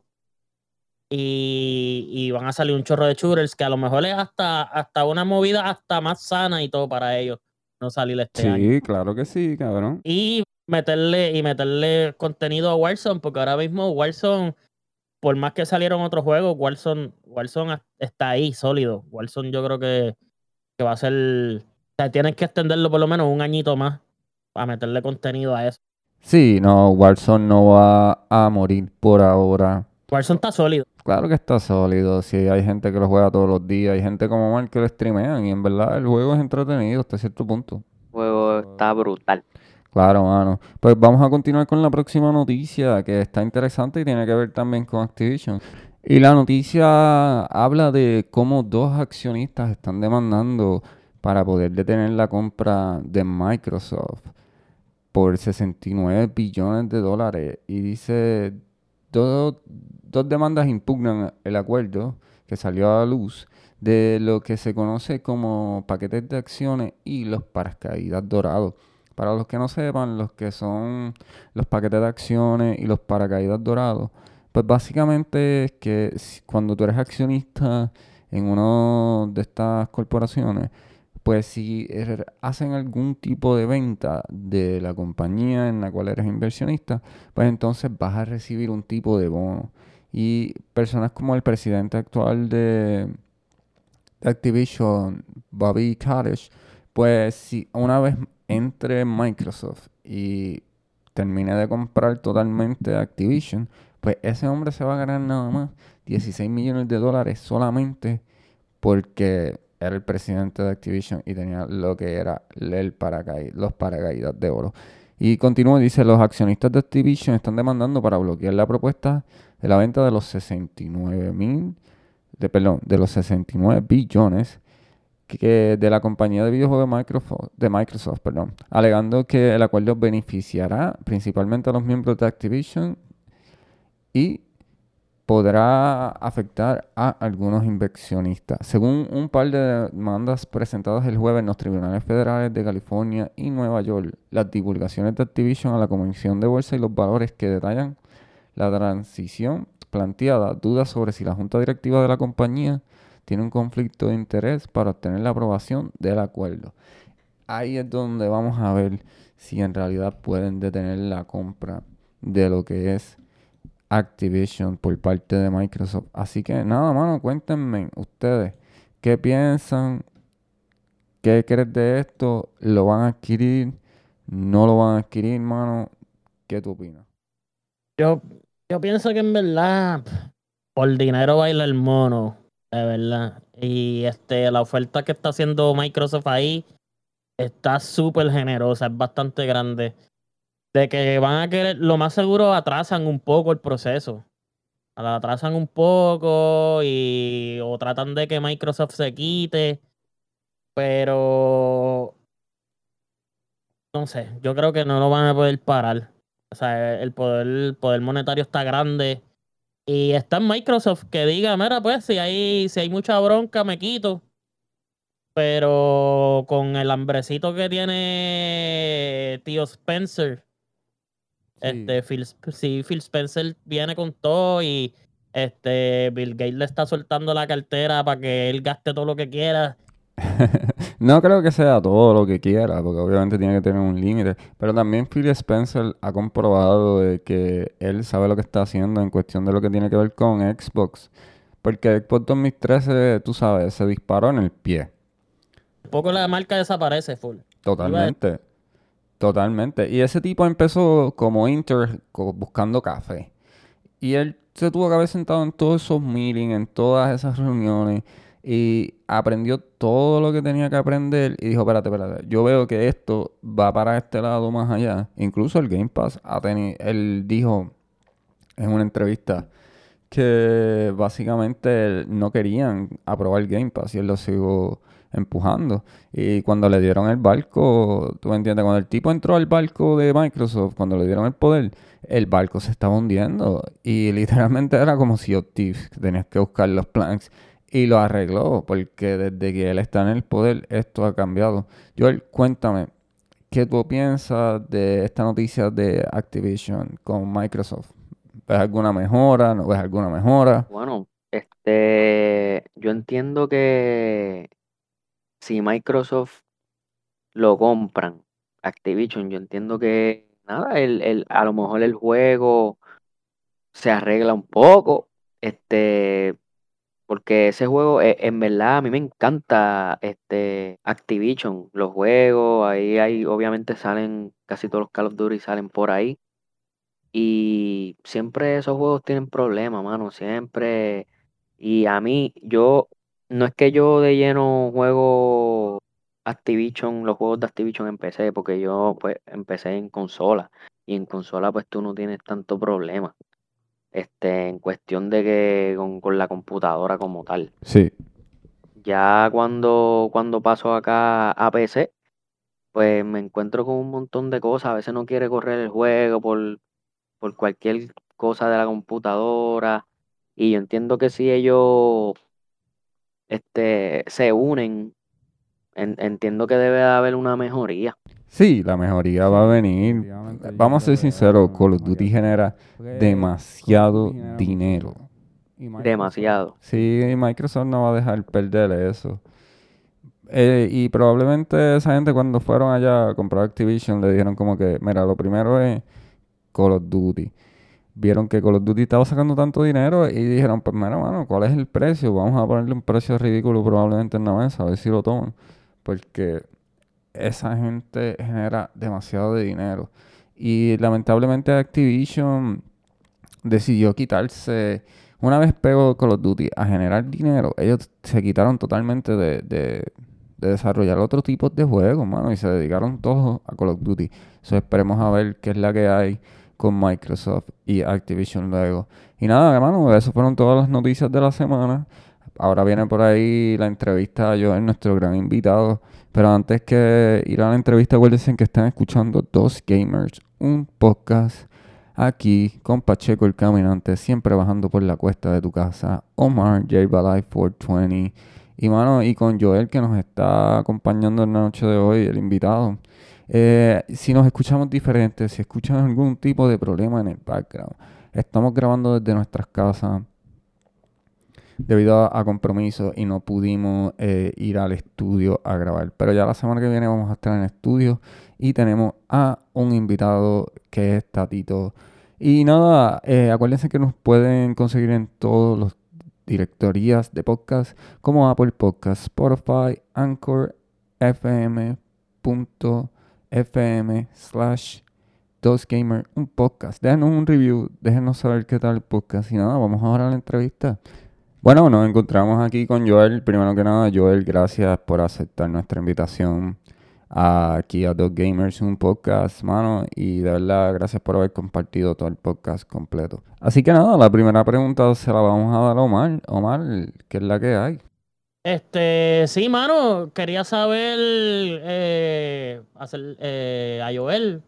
Y, y van a salir un chorro de shooters que a lo mejor es hasta, hasta una movida hasta más sana y todo para ellos no salir este año. Sí, claro que sí, cabrón. Y meterle, y meterle contenido a Warzone, porque ahora mismo Warzone, por más que salieron otros juegos, Warzone, Warzone está ahí, sólido. Warzone yo creo que, que va a ser. O sea, tienen que extenderlo por lo menos un añito más para meterle contenido a eso. Sí, no, Warzone no va a morir por ahora. Warzone está sólido. Claro que está sólido, sí, hay gente que lo juega todos los días, hay gente como Mark que lo streamean y en verdad el juego es entretenido hasta cierto punto. El juego está brutal. Claro, mano. Pues vamos a continuar con la próxima noticia que está interesante y tiene que ver también con Activision. Y la noticia habla de cómo dos accionistas están demandando para poder detener la compra de Microsoft por 69 billones de dólares. Y dice, dos, dos demandas impugnan el acuerdo que salió a la luz de lo que se conoce como paquetes de acciones y los paracaídas dorados. Para los que no sepan, los que son los paquetes de acciones y los paracaídas dorados, pues básicamente es que cuando tú eres accionista en una de estas corporaciones, pues si er- hacen algún tipo de venta de la compañía en la cual eres inversionista, pues entonces vas a recibir un tipo de bono. Y personas como el presidente actual de, Activision, Bobby Kotick, pues si una vez entre en Microsoft y termine de comprar totalmente Activision, pues ese hombre se va a ganar nada más 16 millones de dólares solamente porque era el presidente de Activision y tenía lo que era el paracaí- los paracaídas de oro. Y continúa, dice, los accionistas de Activision están demandando para bloquear la propuesta de la venta de los 69 mil, de, perdón, de los 69 billones que de la compañía de videojuegos de Microsoft, de Microsoft, perdón, alegando que el acuerdo beneficiará principalmente a los miembros de Activision y podrá afectar a algunos inversionistas. Según un par de demandas presentadas el jueves en los tribunales federales de California y Nueva York, las divulgaciones de Activision a la Comisión de Bolsa y los valores que detallan la transición planteada dudas sobre si la junta directiva de la compañía tiene un conflicto de interés para obtener la aprobación del acuerdo. Ahí es donde vamos a ver si en realidad pueden detener la compra de lo que es Activision por parte de Microsoft. Así que nada, mano, cuéntenme ustedes qué piensan, qué crees de esto, lo van a adquirir, no lo van a adquirir, mano, ¿qué tú opinas? Yo, yo pienso que en verdad, por dinero baila el mono, de verdad. Y este, la oferta que está haciendo Microsoft ahí está súper generosa, es bastante grande. De que van a querer, lo más seguro atrasan un poco el proceso. Atrasan un poco y o tratan de que Microsoft se quite. Pero no sé, yo creo que no lo van a poder parar. O sea, el poder, el poder monetario está grande. Y está en Microsoft que diga, mira, pues si hay, si hay mucha bronca, me quito. Pero con el hambrecito que tiene tío Spencer, este, Phil, sí, Phil Spencer viene con todo y este, Bill Gates le está soltando la cartera para que él gaste todo lo que quiera. no creo que sea todo lo que quiera, porque obviamente tiene que tener un límite. Pero también Phil Spencer ha comprobado de que él sabe lo que está haciendo en cuestión de lo que tiene que ver con Xbox. Porque Xbox 2013, tú sabes, se disparó en el pie. Poco la marca desaparece, full. Totalmente. Totalmente. Y ese tipo empezó como Inter buscando café. Y él se tuvo que haber sentado en todos esos meetings, en todas esas reuniones. Y aprendió todo lo que tenía que aprender. Y dijo, espérate, espérate. Yo veo que esto va para este lado más allá. Incluso el Game Pass ha tenido... Él dijo en una entrevista que básicamente no querían aprobar el Game Pass. Y él lo siguió empujando. Y cuando le dieron el barco, tú me entiendes, cuando el tipo entró al barco de Microsoft, cuando le dieron el poder, el barco se estaba hundiendo. Y literalmente era como si que tenías que buscar los planks. Y lo arregló, porque desde que él está en el poder, esto ha cambiado. Joel, cuéntame, ¿qué tú piensas de esta noticia de Activision con Microsoft? ¿Ves alguna mejora? ¿No ves alguna mejora? Bueno, este, yo entiendo que si Microsoft lo compran, Activision, yo entiendo que nada, el, el, a lo mejor el juego se arregla un poco, este, porque ese juego, eh, en verdad, a mí me encanta este Activision, los juegos, ahí hay, obviamente salen, casi todos los Call of Duty salen por ahí. Y siempre esos juegos tienen problemas, mano, siempre. Y a mí, yo, no es que yo de lleno juego Activision, los juegos de Activision en PC, porque yo pues empecé en consola y en consola pues tú no tienes tanto problema. Este, en cuestión de que con, con la computadora como tal. Sí. Ya cuando, cuando paso acá a PC, pues me encuentro con un montón de cosas. A veces no quiere correr el juego por, por cualquier cosa de la computadora. Y yo entiendo que si ellos este, se unen, en- entiendo que debe haber una mejoría. Sí, la mejoría va a venir. Vamos a ser sinceros, Call of Duty genera demasiado dinero. Demasiado. Sí, Microsoft no va a dejar perder eso. Eh, y probablemente esa gente cuando fueron allá a comprar Activision le dijeron como que, mira, lo primero es Call of Duty. Vieron que Call of Duty estaba sacando tanto dinero y dijeron, pues mira, ¿cuál es el precio? Vamos a ponerle un precio ridículo probablemente en la mesa, a ver si lo toman. Porque esa gente genera demasiado de dinero. Y lamentablemente Activision decidió quitarse. Una vez pegó Call of Duty a generar dinero, ellos se quitaron totalmente de, de- de desarrollar otro tipo de juegos, mano, y se dedicaron todos a Call of Duty. So, esperemos a ver qué es la que hay con Microsoft y Activision luego. Y nada, hermano, esas fueron todas las noticias de la semana. Ahora viene por ahí la entrevista a Joel, nuestro gran invitado. Pero antes que ir a la entrevista, acuérdense que están escuchando Dos Gamers, un podcast aquí con Pacheco el Caminante, siempre bajando por la cuesta de tu casa. Omar, J Balai 420. Y mano, y con Joel que nos está acompañando en la noche de hoy, el invitado. Eh, si nos escuchamos diferentes, si escuchan algún tipo de problema en el background, estamos grabando desde nuestras casas debido a, a compromisos y no pudimos eh, ir al estudio a grabar. Pero ya la semana que viene vamos a estar en el estudio y tenemos a un invitado que es Tatito. Y nada, eh, acuérdense que nos pueden conseguir en todos los directorías de podcast como Apple Podcast, Spotify, Anchor, fm.fm slash Gamer, un podcast. Déjenos un review, déjenos saber qué tal el podcast. Y nada, vamos ahora a la entrevista. Bueno, nos encontramos aquí con Joel. Primero que nada, Joel, gracias por aceptar nuestra invitación aquí a Dos Gamers, un podcast, mano. Y de verdad, gracias por haber compartido todo el podcast completo. Así que nada, la primera pregunta se la vamos a dar a Omar. Omar, ¿qué es la que hay? Este, sí, mano, quería saber, eh, hacer, eh, a Joel,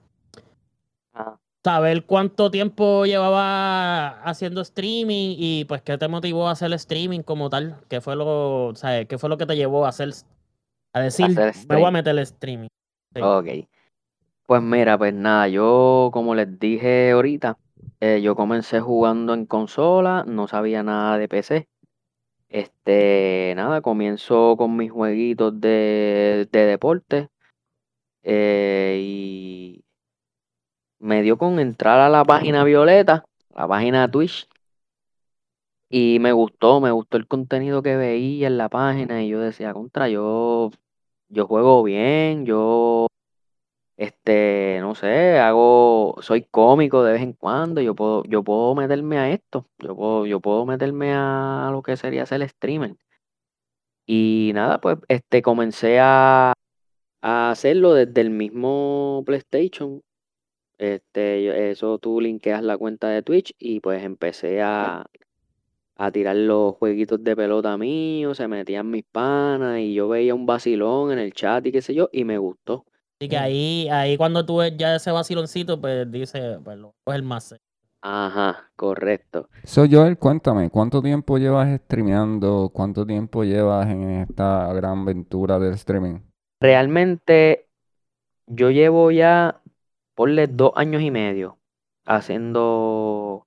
Ah, saber cuánto tiempo llevaba haciendo streaming y pues qué te motivó a hacer streaming como tal, qué fue lo, o sea, qué fue lo que te llevó a hacer, a decir, Hacer me voy a meter el streaming. Sí. Ok. Pues mira, pues nada, yo como les dije ahorita, eh, yo comencé jugando en consola, no sabía nada de PC. Este, nada, comienzo con mis jueguitos de, de deporte. eh, y me dio con entrar a la página Violeta, la página Twitch. Y me gustó, me gustó el contenido que veía en la página. Y yo decía, contra, yo, yo juego bien, yo este, no sé, hago, soy cómico de vez en cuando, yo puedo, yo puedo meterme a esto, yo puedo, yo puedo meterme a lo que sería ser streamer. Y nada, pues este comencé a, a hacerlo desde el mismo PlayStation. Este, eso tú linkeas la cuenta de Twitch y pues empecé a, a tirar los jueguitos de pelota míos, se metían mis panas y yo veía un vacilón en el chat y qué sé yo, y me gustó. Así que ahí, ahí cuando tú ves ya ese vaciloncito, pues dice, pues lo es el más. Ajá, correcto. So, Joel, cuéntame, ¿cuánto tiempo llevas streameando? ¿Cuánto tiempo llevas en esta gran aventura del streaming? Realmente yo llevo ya, ponle dos años y medio haciendo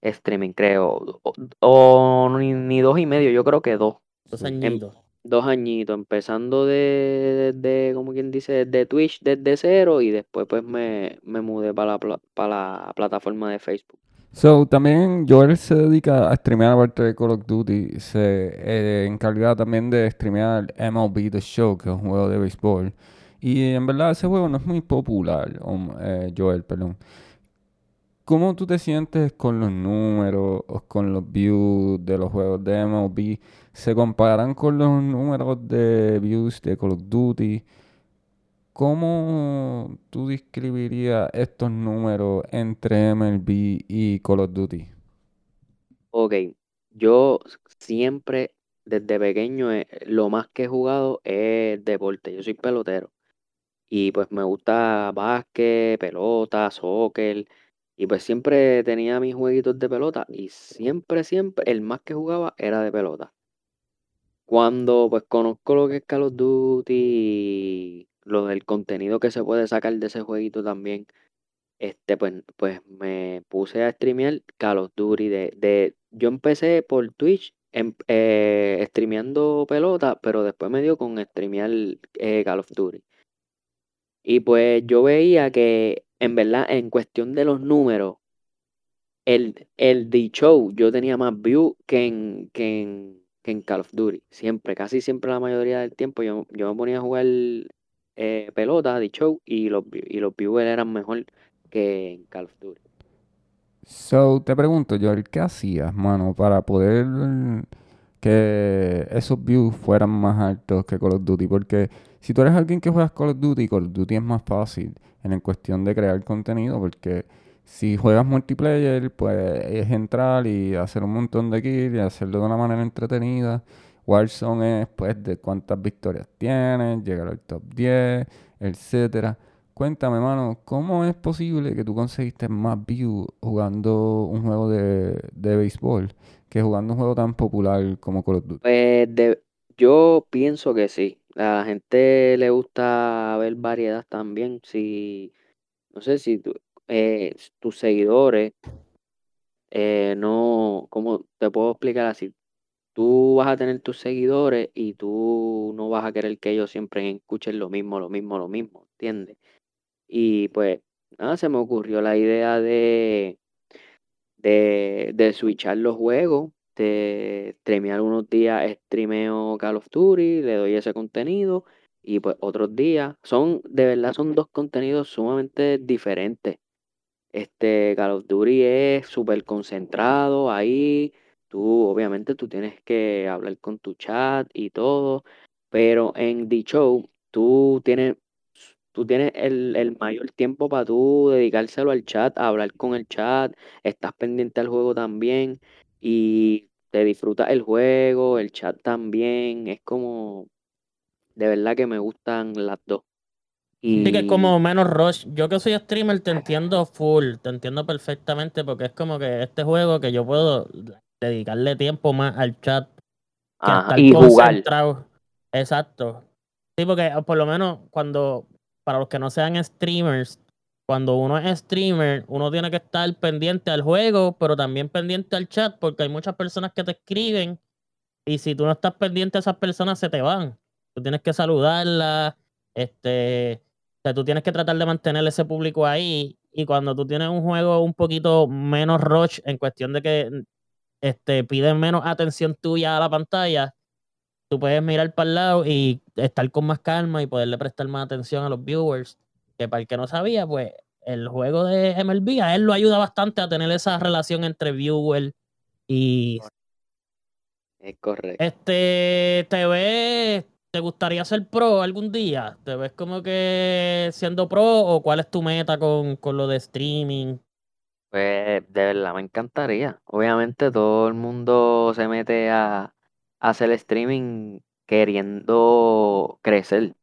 streaming, creo. O, o ni, ni dos y medio, yo creo que dos. Dos añitos. Dos añitos, empezando de, de, como quien dice, de Twitch desde cero y después pues me, me mudé para la, para la plataforma de Facebook. So, también Joel se dedica a streamear aparte de Call of Duty. Se eh, encarga también de streamear MLB The Show, que es un juego de béisbol. Y en verdad ese juego no es muy popular, um, eh, Joel, perdón. ¿Cómo tú te sientes con los números o con los views de los juegos de MLB? Se comparan con los números de views de Call of Duty, ¿cómo tú describirías estos números entre MLB y Call of Duty? Ok, yo siempre desde pequeño eh, lo más que he jugado es deporte. Yo soy pelotero y pues me gusta básquet, pelota, soccer y pues siempre tenía mis jueguitos de pelota y siempre, siempre el más que jugaba era de pelota. Cuando pues conozco lo que es Call of Duty y lo del contenido que se puede sacar de ese jueguito también, este pues, pues me puse a streamear Call of Duty de, de yo empecé por Twitch em- eh, streameando pelota, pero después me dio con streamear eh, Call of Duty. Y pues yo veía que en verdad en cuestión de los números, el, el The Show yo tenía más views que en, que en, en Call of Duty. Siempre, casi siempre la mayoría del tiempo yo, yo me ponía a jugar eh, pelota, The Show, y los, y los eran mejor que en Call of Duty. So, te pregunto, Joel, ¿qué hacías, mano, para poder que esos views fueran más altos que Call of Duty? Porque si tú eres alguien que juegas Call of Duty, Call of Duty es más fácil en cuestión de crear contenido, porque si juegas multiplayer, pues es entrar y hacer un montón de kills y hacerlo de una manera entretenida. Warzone es, pues, de cuántas victorias tienes, llegar al top 10, etcétera. Cuéntame, mano, ¿cómo es posible que tú conseguiste más views jugando un juego de, de béisbol que jugando un juego tan popular como Call of Duty? Pues de, yo pienso que sí. A la gente le gusta ver variedad también. Si, no sé si tú- eh, tus seguidores eh, no, ¿cómo te puedo explicar así? Tú vas a tener tus seguidores y tú no vas a querer que ellos siempre escuchen lo mismo, lo mismo, lo mismo, ¿entiendes? Y pues, nada, se me ocurrió la idea de, de, de switchar los juegos, de streamear unos días, streameo Call of Duty, le doy ese contenido, y pues otros días, son, de verdad son dos contenidos sumamente diferentes. Este Call of Duty es súper concentrado ahí. Tú, obviamente, tú tienes que hablar con tu chat y todo. Pero en The Show, tú tienes, tú tienes el, el mayor tiempo para tú dedicárselo al chat, hablar con el chat. Estás pendiente al juego también. Y te disfrutas el juego, el chat también. Es como, de verdad que me gustan las dos. Sí, que es Y como menos rush. Yo que soy streamer te entiendo full, te entiendo perfectamente porque es como que este juego que yo puedo dedicarle tiempo más al chat que ajá, estar y jugar. concentrado. Exacto. Sí, porque eh, por lo menos cuando, para los que no sean streamers, cuando uno es streamer, uno tiene que estar pendiente al juego, pero también pendiente al chat, porque hay muchas personas que te escriben y si tú no estás pendiente a esas personas, se te van. Tú tienes que saludarlas, este, sea, tú tienes que tratar de mantener ese público ahí. Y cuando tú tienes un juego un poquito menos rush en cuestión de que este, piden menos atención tuya a la pantalla, tú puedes mirar para el lado y estar con más calma y poderle prestar más atención a los viewers. Que para el que no sabía, pues el juego de MLB a él lo ayuda bastante a tener esa relación entre viewer y Es correcto. este te ves ¿Te gustaría ser pro algún día? ¿Te ves como que siendo pro o cuál es tu meta con, con lo de streaming? Pues de verdad me encantaría. Obviamente todo el mundo se mete a, hacer streaming queriendo crecer.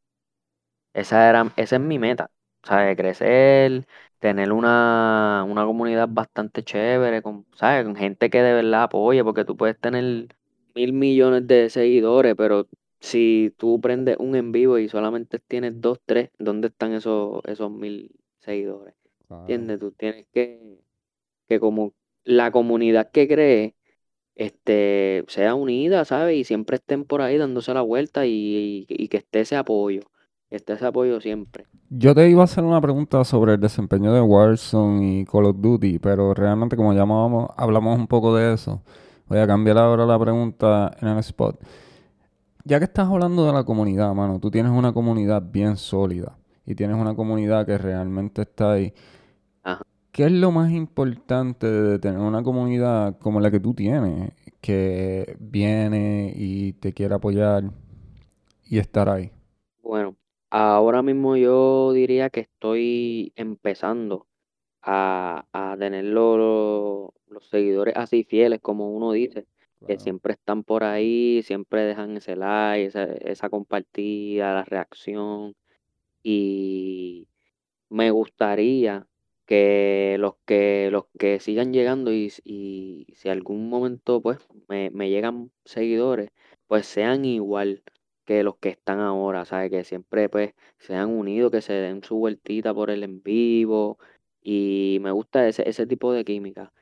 Esa era, esa es mi meta. ¿Sabes? Crecer, tener una, una comunidad bastante chévere, con, ¿sabes? Con gente que de verdad apoye, porque tú puedes tener mil millones de seguidores, pero si tú prendes un en vivo y solamente tienes dos, tres, ¿dónde están esos, esos mil seguidores? ¿Entiendes? Tú tienes que, que como la comunidad que cree, este, sea unida, ¿sabes? Y siempre estén por ahí dándose la vuelta y, y- y que esté ese apoyo, que esté ese apoyo siempre. Yo te iba a hacer una pregunta sobre el desempeño de Warzone y Call of Duty, pero realmente como ya hablamos un poco de eso, voy a cambiar ahora la pregunta en el spot. Ya que estás hablando de la comunidad, mano, tú tienes una comunidad bien sólida y tienes una comunidad que realmente está ahí. Ajá. ¿Qué es lo más importante de tener una comunidad como la que tú tienes? que viene y te quiere apoyar y estar ahí? Bueno, ahora mismo yo diría que estoy empezando a, a tener lo- los seguidores así fieles, como uno dice, que siempre están por ahí, siempre dejan ese like, esa, esa compartida, la reacción. Y me gustaría que los que los que sigan llegando y, y si algún momento pues me, me llegan seguidores, pues sean igual que los que están ahora, ¿sabes? Que siempre pues sean unidos, que se den su vueltita por el en vivo y me gusta ese, ese tipo de química,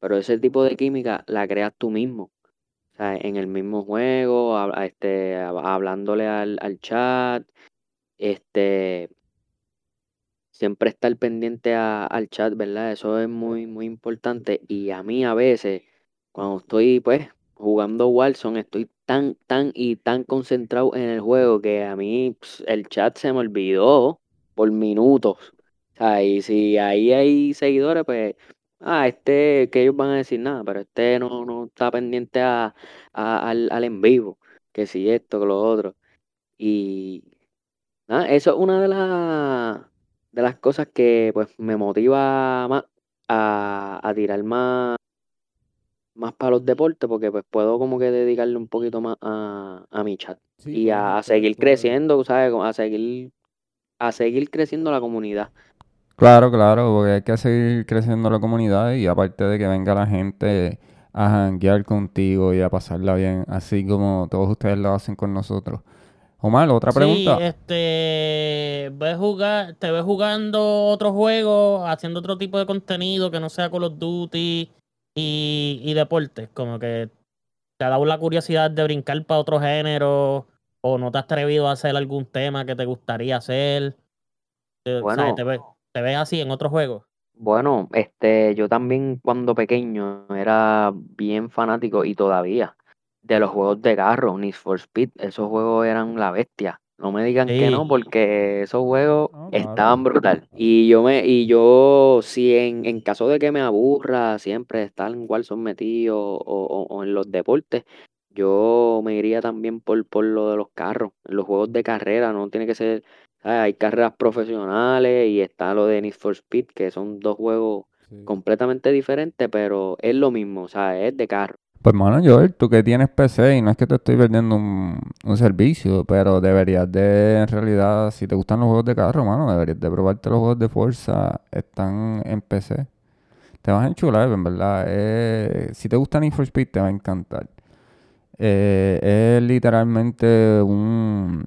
pero ese tipo de química la creas tú mismo, En el mismo juego, este, hab- hablándole al, al chat, este siempre estar pendiente al chat, ¿verdad? Eso es muy, muy importante. Y a mí a veces, cuando estoy pues jugando Warzone, estoy tan, tan y tan concentrado en el juego que a mí el chat se me olvidó por minutos. O sea, y si ahí hay seguidores, pues, ah, este, que ellos van a decir nada, pero este no, no está pendiente a, a- al, al en vivo, que si esto, que lo otro. Y Nada, eso es una de las de las cosas que pues me motiva más a, a tirar más, más para los deportes, porque pues puedo como que dedicarle un poquito más a, a mi chat Sí, y a, a seguir creciendo, ¿sabes? A seguir, a seguir creciendo la comunidad. Claro, claro, porque hay que seguir creciendo la comunidad y aparte de que venga la gente a janguear contigo y a pasarla bien, así como todos ustedes lo hacen con nosotros. Omar, otra Sí, pregunta. este, ves jugar, te ves jugando otros juegos, haciendo otro tipo de contenido que no sea Call of Duty y, y deportes, como que te ha dado la curiosidad de brincar para otro género o no te has atrevido a hacer algún tema que te gustaría hacer. ¿sabes? Bueno, Te ves, te ves así en otros juegos. bueno, este, yo también cuando pequeño era bien fanático y todavía de los juegos de carro, Need for Speed, esos juegos eran la bestia. No me digan que no, porque esos juegos claro. estaban brutal. Y yo me, y yo, si en, en caso de que me aburra siempre estar en Warzone metido o, o- o en los deportes, yo me iría también por, por lo de los carros, los juegos de carrera, no tiene que ser. Hay carreras profesionales y está lo de Need for Speed, que son dos juegos Sí. completamente diferentes, pero es lo mismo, o sea, es de carro. Pues mano, Joel, tú que tienes PC y no es que te estoy vendiendo un, un servicio, pero deberías de, en realidad, si te gustan los juegos de carro, mano, deberías de probarte los juegos de fuerza, están en PC. Te vas a enchular, en verdad. eh, si te gusta Need for Speed, te va a encantar. Eh, es literalmente un...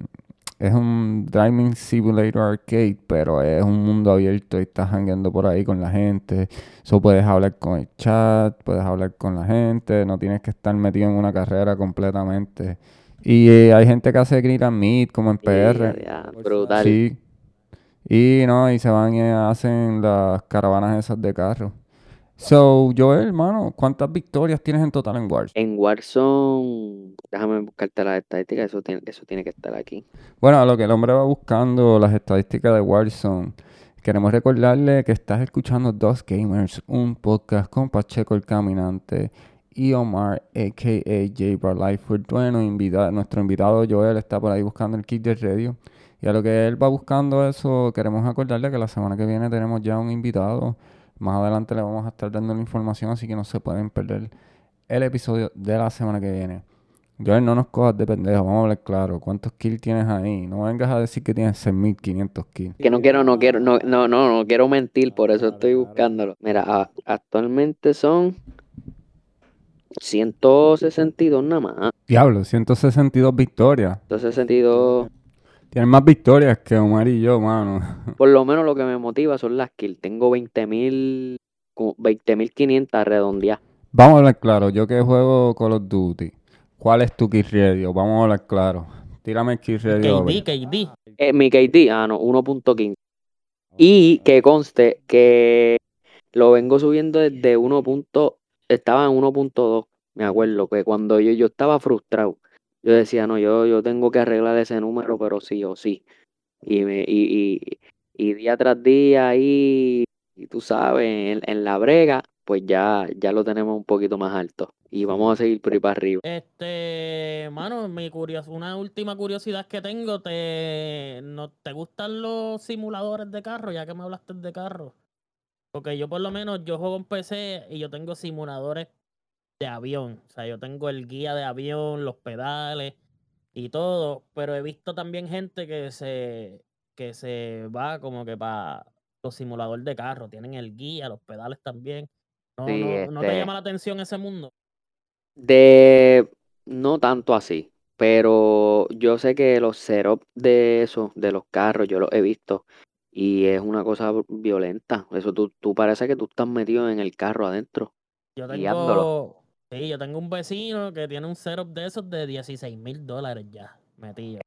Es un Driving Simulator Arcade, pero es un mundo abierto y estás jangueando por ahí con la gente. So puedes hablar con el chat, puedes hablar con la gente, no tienes que estar metido en una carrera completamente. Y eh, hay gente que hace Grid and Meet, como en PR. brutal. Sí. Y no, y se van y hacen las caravanas esas de carro. So, Joel, hermano, ¿cuántas victorias tienes en total en Wars? En Warzone, déjame buscarte las estadísticas, eso tiene, eso tiene que estar aquí. Bueno, a lo que el hombre va buscando las estadísticas de Warzone, queremos recordarle que estás escuchando Dos Gamers, un podcast con Pacheco el Caminante y Omar, a.k.a. J. Bar Lightfoot. Bueno, invita- nuestro invitado Joel está por ahí buscando el kit de radio. Y a lo que él va buscando eso, queremos acordarle que la semana que viene tenemos ya un invitado. Más adelante le vamos a estar dando la información, así que no se pueden perder el episodio de la semana que viene. Joel, no nos cojas de pendejo, vamos a hablar claro. ¿Cuántos kills tienes ahí? No vengas a decir que tienes 6.500 kills. Que no quiero, no quiero, no, no, no, no quiero mentir, por eso estoy buscándolo. Mira, actualmente son 162 nada más. Diablo, 162 victorias. 162, Tienes más victorias que Omar y yo, mano. por lo menos lo que me motiva son las kills. Tengo 20.000, como 20.500 redondeadas. Vamos a hablar claro. Yo que juego Call of Duty. ¿Cuál es tu kill radio? Vamos a hablar claro. Tírame el kill radio. KD, KD. Eh, mi KD, ah, no, 1.15. Y que conste que lo vengo subiendo desde 1. punto- Estaba en 1.2, me acuerdo, que cuando yo, yo estaba frustrado, yo decía, no, yo, yo tengo que arreglar ese número, pero sí o sí. Y, me, y, y, y día tras día ahí, y tú sabes, en, en la brega, pues ya, ya lo tenemos un poquito más alto. Y vamos a seguir por ahí para arriba. Este, mano, mi curios una última curiosidad que tengo, ¿te, no, ¿te gustan los simuladores de carro? Ya que me hablaste de carro. Porque yo por lo menos, yo juego en PC y yo tengo simuladores de avión. O sea, yo tengo el guía de avión, los pedales y todo. Pero he visto también gente que se, que se va como que para los simuladores de carro. Tienen el guía, los pedales también. ¿No, Sí, no, ¿no te este- llama la atención ese mundo? De no tanto así, pero yo sé que los setups de eso, de los carros, yo los he visto y es una cosa violenta. Eso tú, tú parece que tú estás metido en el carro adentro. Yo guiándolo. Sí, yo tengo un vecino que tiene un setup de esos de 16 mil dólares ya metido.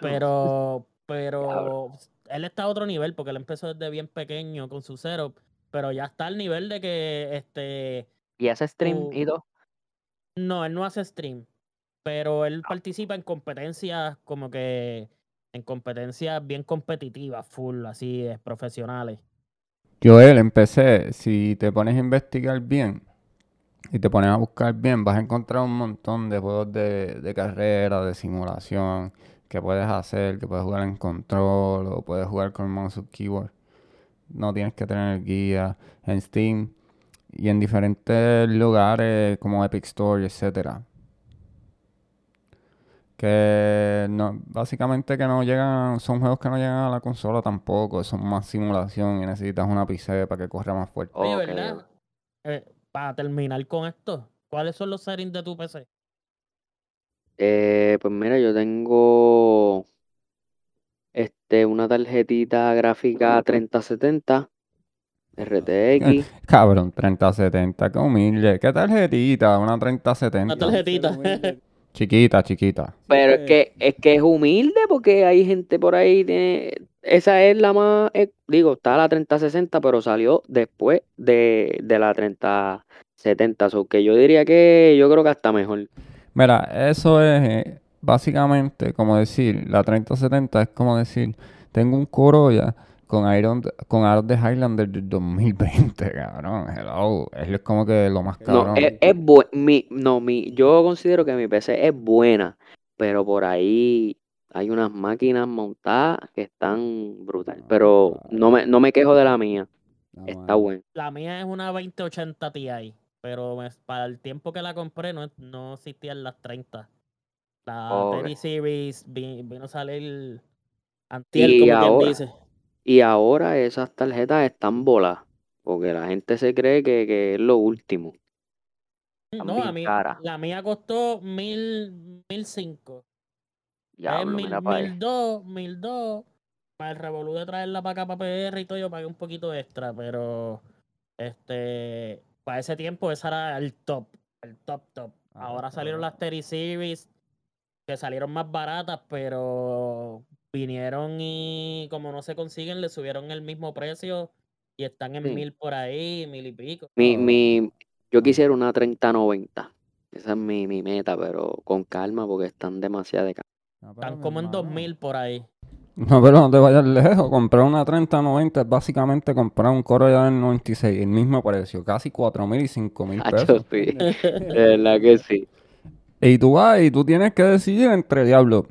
Pero, pero él está a otro nivel porque él empezó desde bien pequeño con su setup, pero ya está al nivel de que este ¿Y hace stream y todo? no, él no hace stream, pero él participa en competencias como que en competencias bien competitivas, full, así, eh, profesionales. Joel, empecé, si te pones a investigar bien y te pones a buscar bien, vas a encontrar un montón de juegos de, de carrera, de simulación, que puedes hacer, que puedes jugar en control o puedes jugar con mouse o keyboard. No tienes que tener guía en Steam y en diferentes lugares como Epic Store, etcétera. Que no, básicamente que no llegan, son juegos que no llegan a la consola tampoco, son más simulación y necesitas una PC para que corra más fuerte. Oye, Ok, ¿verdad? Eh, para terminar con esto, ¿cuáles son los settings de tu PC? Eh, pues mira, yo tengo este, una tarjetita gráfica 3070 RTX. Cabrón, 3070, qué humilde. ¿Qué tarjetita? Una 3070. Una tarjetita. Chiquita, chiquita. Pero es que, es que es humilde porque hay gente por ahí, tiene, esa es la más, eh, digo, está la 3060, pero salió después de, de la 3070, so que yo diría que yo creo que hasta mejor. Mira, eso es eh, básicamente como decir, la 3070 es como decir, tengo un Corolla con Iron, con aros de Highlander del 2020, cabrón. Hello. Es como que lo más No, cabrón. es, es bu- mi, no, mi, yo considero que mi PC es buena, pero por ahí hay unas máquinas montadas que están brutales, pero no me, no me quejo de la mía, No, está buena. La mía es una 2080 Ti, pero me- para el tiempo que la compré no, no existían las 30. La. 30 Series vi- vino a salir antier, Y como ahora, quien dice. y ahora esas tarjetas están voladas, porque la gente se cree que, que es lo último. están No, a mí, la mía costó mil, mil cinco. Es Diablo, mil, mil dos, mil dos. Para el revolú de traerla para acá, para PR y todo, yo pagué un poquito extra, pero este para ese tiempo esa era el top, el top top. Ah, Ahora salieron las Terry Series que salieron más baratas, pero vinieron y como no se consiguen, le subieron el mismo precio y están en Sí. mil por ahí, mil y pico. Mi, mi, yo quisiera una 3090. Esa es mi, mi meta, pero con calma porque están demasiado de caras. No, Están como en hermano. dos mil por ahí. No, pero no te vayas lejos. Comprar una 3090 es básicamente comprar un Corolla del 96, el mismo precio, casi 4.000 y 5.000 Hacho, pesos. sí. De verdad que sí. Y tú vas y tú tienes que decidir entre diablo.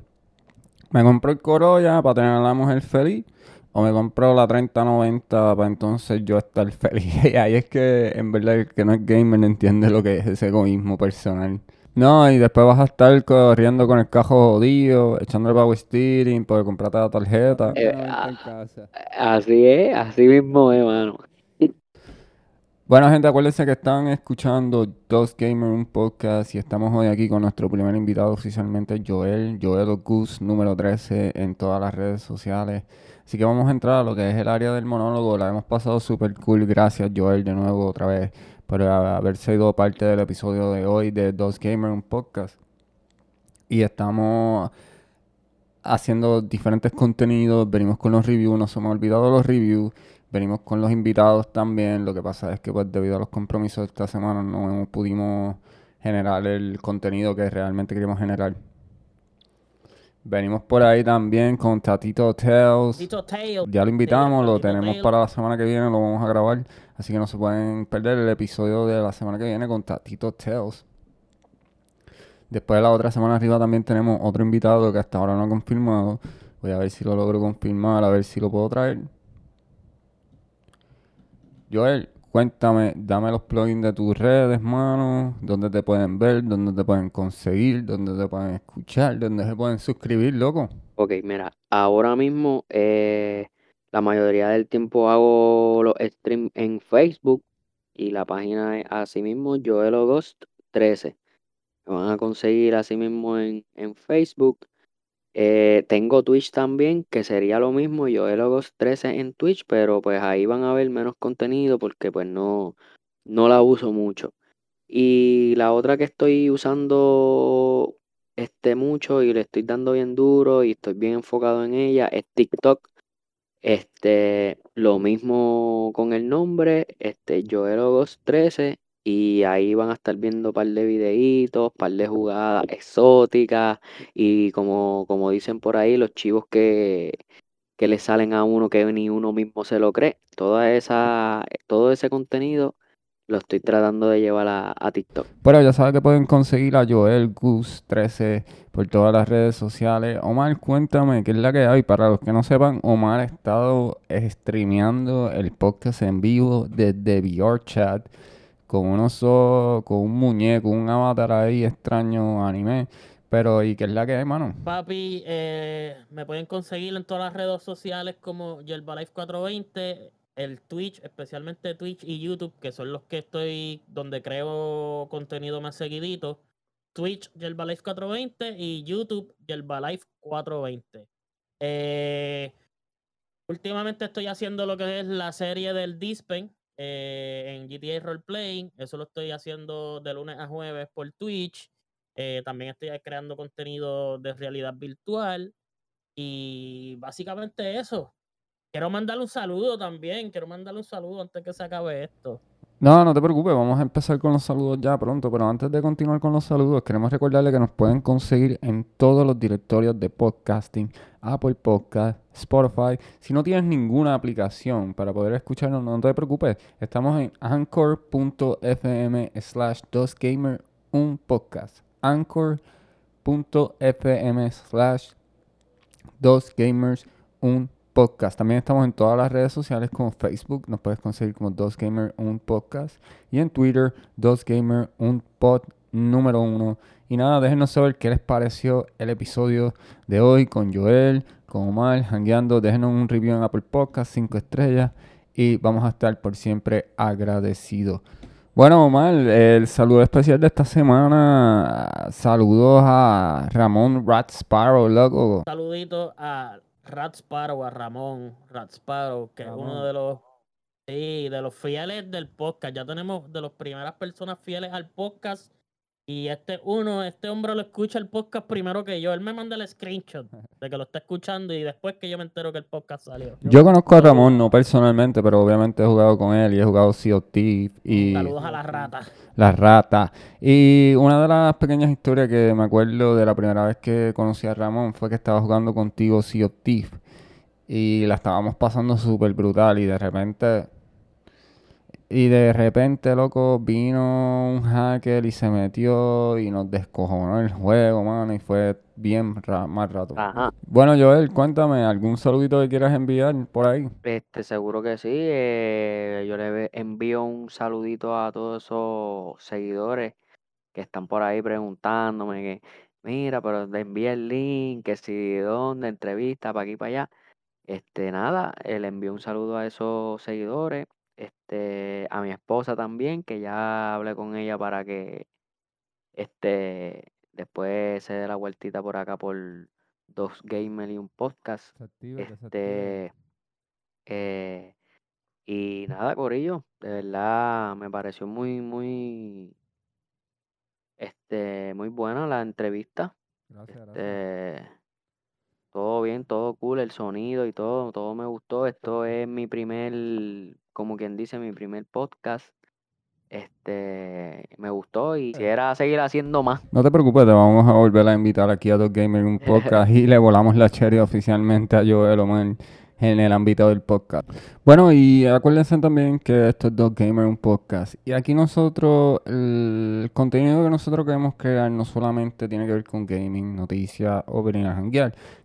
Me compro el Corolla para tener a la mujer feliz. O me compro la 3090 para entonces yo estar feliz. Y ahí es que en verdad el que no es gamer no entiende lo que es ese egoísmo personal. No, y después vas a estar corriendo con el cajo jodido, echando el power steering, porque compraste la tarjeta. Eh, ah, Así es, así mismo es, mano. Bueno, gente, acuérdense que están escuchando Dos Gamer, un podcast, y estamos hoy aquí con nuestro primer invitado oficialmente, Joel, Joel Gus, número 13 en todas las redes sociales. Así que vamos a entrar a lo que es el área del monólogo. La hemos pasado súper cool. Gracias, Joel, de nuevo, otra vez, por haber sido parte del episodio de hoy de Dos Gamer, un podcast. Y estamos haciendo diferentes contenidos, venimos con los reviews, nos hemos olvidado los reviews. Venimos con los invitados también. Lo que pasa es que pues debido a los compromisos de esta semana no pudimos generar el contenido que realmente queríamos generar. Venimos por ahí también con Tatito Tales. Tito Tail. Ya lo invitamos, lo tenemos para la semana que viene, lo vamos a grabar. Así que no se pueden perder el episodio de la semana que viene con Tatito Tales. Después de la otra semana arriba también tenemos otro invitado que hasta ahora no ha confirmado. Voy a ver si lo logro confirmar, a ver si lo puedo traer. Joel, cuéntame, dame los plugins de tus redes, mano. Dónde te pueden ver, dónde te pueden conseguir, dónde te pueden escuchar, dónde se pueden suscribir, loco. Ok, mira, ahora mismo eh, la mayoría del tiempo hago los streams en Facebook y la página es así mismo Joel August 13. Me van a conseguir así mismo en, en Facebook. Eh, tengo Twitch también, que sería lo mismo, Joel August 13 en Twitch, pero pues ahí van a ver menos contenido porque pues no, no la uso mucho. Y la otra que estoy usando este mucho y le estoy dando bien duro y estoy bien enfocado en ella es TikTok. Este, lo mismo con el nombre, este, Joel August 13 y ahí van a estar viendo par de videitos, par de jugadas exóticas y como, como dicen por ahí, los chivos que, que le salen a uno que ni uno mismo se lo cree. Toda esa, todo ese contenido lo estoy tratando de llevar a, a TikTok. Pero ya saben que pueden conseguir a Joel Gus 13 por todas las redes sociales. Omar, cuéntame qué es la que hay. Para los que no sepan, Omar ha estado streameando el podcast en vivo desde VRChat con un oso, con un muñeco, un avatar ahí extraño anime. Pero, ¿y qué es la que hay, mano? Papi, eh, me pueden conseguir en todas las redes sociales como Yerbalife420, el Twitch, especialmente Twitch y YouTube, que son los que estoy, donde creo contenido más seguidito. Twitch, Yerbalife420 y YouTube, Yerbalife420. Eh, últimamente estoy haciendo lo que es la serie del Dispen eh, en GTA Roleplaying. Eso lo estoy haciendo de lunes a jueves por Twitch. Eh, también estoy creando contenido de realidad virtual. Y básicamente eso. Quiero mandarle un saludo también. Quiero mandarle un saludo antes que se acabe esto. No, no te preocupes, vamos a empezar con los saludos ya pronto, pero antes de continuar con los saludos, queremos recordarle que nos pueden conseguir en todos los directorios de podcasting, Apple Podcast, Spotify. Si no tienes ninguna aplicación para poder escucharnos, no te preocupes, estamos en anchor.fm slash 2gamer un podcast. Anchor.fm slash 2gamers un podcast. También estamos en todas las redes sociales como Facebook, nos puedes conseguir como 2gamer un podcast y en Twitter 2gamer un pod número uno. Y nada, déjenos saber qué les pareció el episodio de hoy con Joel, con Omar, hangueando. Déjenos un review en Apple Podcast, 5 estrellas y vamos a estar por siempre agradecidos. Bueno, Omar, el saludo especial de esta semana. Saludos a Ramón Rat Sparrow, loco. Saludito a Rat Sparrow, a Ramón Rat Sparrow, que es uno de los sí, de los fieles del podcast. Ya tenemos de las primeras personas fieles al podcast. Y este uno, este hombre lo escucha el podcast primero que yo. Él me manda el screenshot de que lo está escuchando y después que yo me entero que el podcast salió. Yo conozco a Ramón, no personalmente, pero obviamente he jugado con él y he jugado Sea of y Saludos a la rata. La Rata. Y una de las pequeñas historias que me acuerdo de la primera vez que conocí a Ramón fue que estaba jugando contigo Sea of y la estábamos pasando súper brutal y de repente... Y de repente, loco, vino un hacker y se metió y nos descojonó el juego, mano, y fue bien ra- mal rato. Ajá. Bueno, Joel, cuéntame, ¿algún saludito que quieras enviar por ahí? Este, seguro que sí. eh, yo le envío un saludito a todos esos seguidores que están por ahí preguntándome que, mira, pero te envía el link, que si dónde, entrevista, para aquí, para allá. Este, nada, eh, le envío un saludo a esos seguidores. Este, a mi esposa también, que ya hablé con ella para que este después se dé la vueltita por acá por dos gamers y un podcast. Este, eh, y nada, Corillo, de verdad me pareció muy, muy, este, muy buena la entrevista. Gracias, Este, todo bien, todo cool, el sonido y todo, todo me gustó. Esto es mi primer, como quien dice, mi primer podcast. Este, me gustó y quisiera seguir haciendo más. No te preocupes, te vamos a volver a invitar aquí a Dos Gamer en un podcast y le volamos la cherry oficialmente a Joel Omar en el ámbito del podcast. Bueno, y acuérdense también que esto es Dos Gamer, un podcast. Y aquí nosotros, el contenido que nosotros queremos crear no solamente tiene que ver con gaming, noticias o venir a.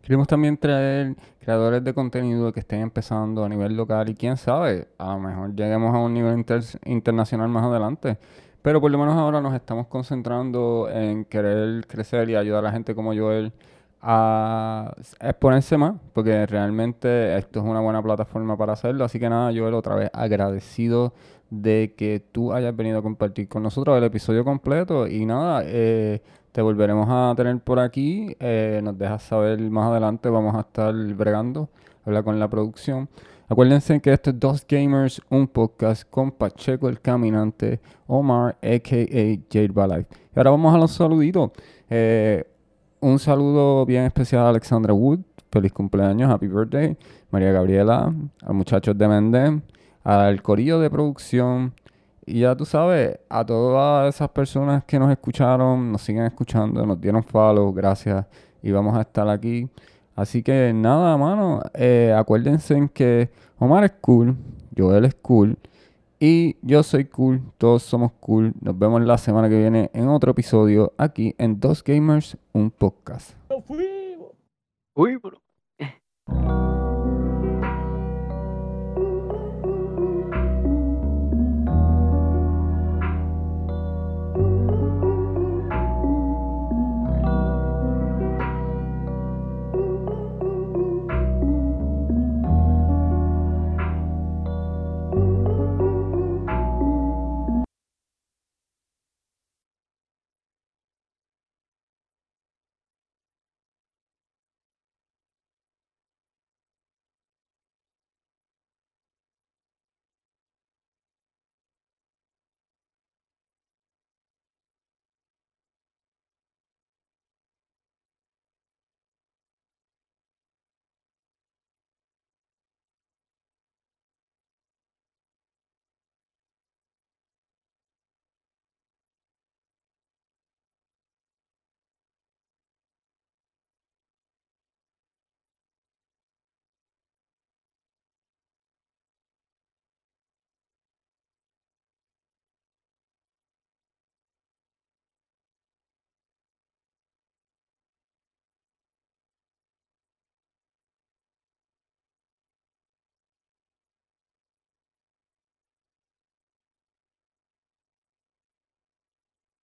Queremos también traer creadores de contenido que estén empezando a nivel local y quién sabe, a lo mejor lleguemos a un nivel inter- internacional más adelante. Pero por lo menos ahora nos estamos concentrando en querer crecer y ayudar a la gente como Joel a exponerse más, porque realmente esto es una buena plataforma para hacerlo. Así que nada, Joel, otra vez agradecido de que tú hayas venido a compartir con nosotros el episodio completo. Y nada, eh, te volveremos a tener por aquí. eh, nos dejas saber más adelante, vamos a estar bregando, hablar con la producción. Acuérdense que esto es Dos Gamers, un podcast con Pacheco el Caminante, Omar, a.k.a. Jade Balay. Y ahora vamos a los saluditos. Eh, un saludo bien especial a Alexandra Wood. Feliz cumpleaños, happy birthday. María Gabriela, a muchachos de Mendem, al corillo de producción. Y ya tú sabes, a todas esas personas que nos escucharon, nos siguen escuchando, nos dieron follow, gracias. Y vamos a estar aquí. Así que nada, mano. eh, acuérdense en que Omar es cool, Joel es cool. Y yo soy cool, todos somos cool. Nos vemos la semana que viene en otro episodio aquí en Dos Gamers, un podcast. Uy, bro.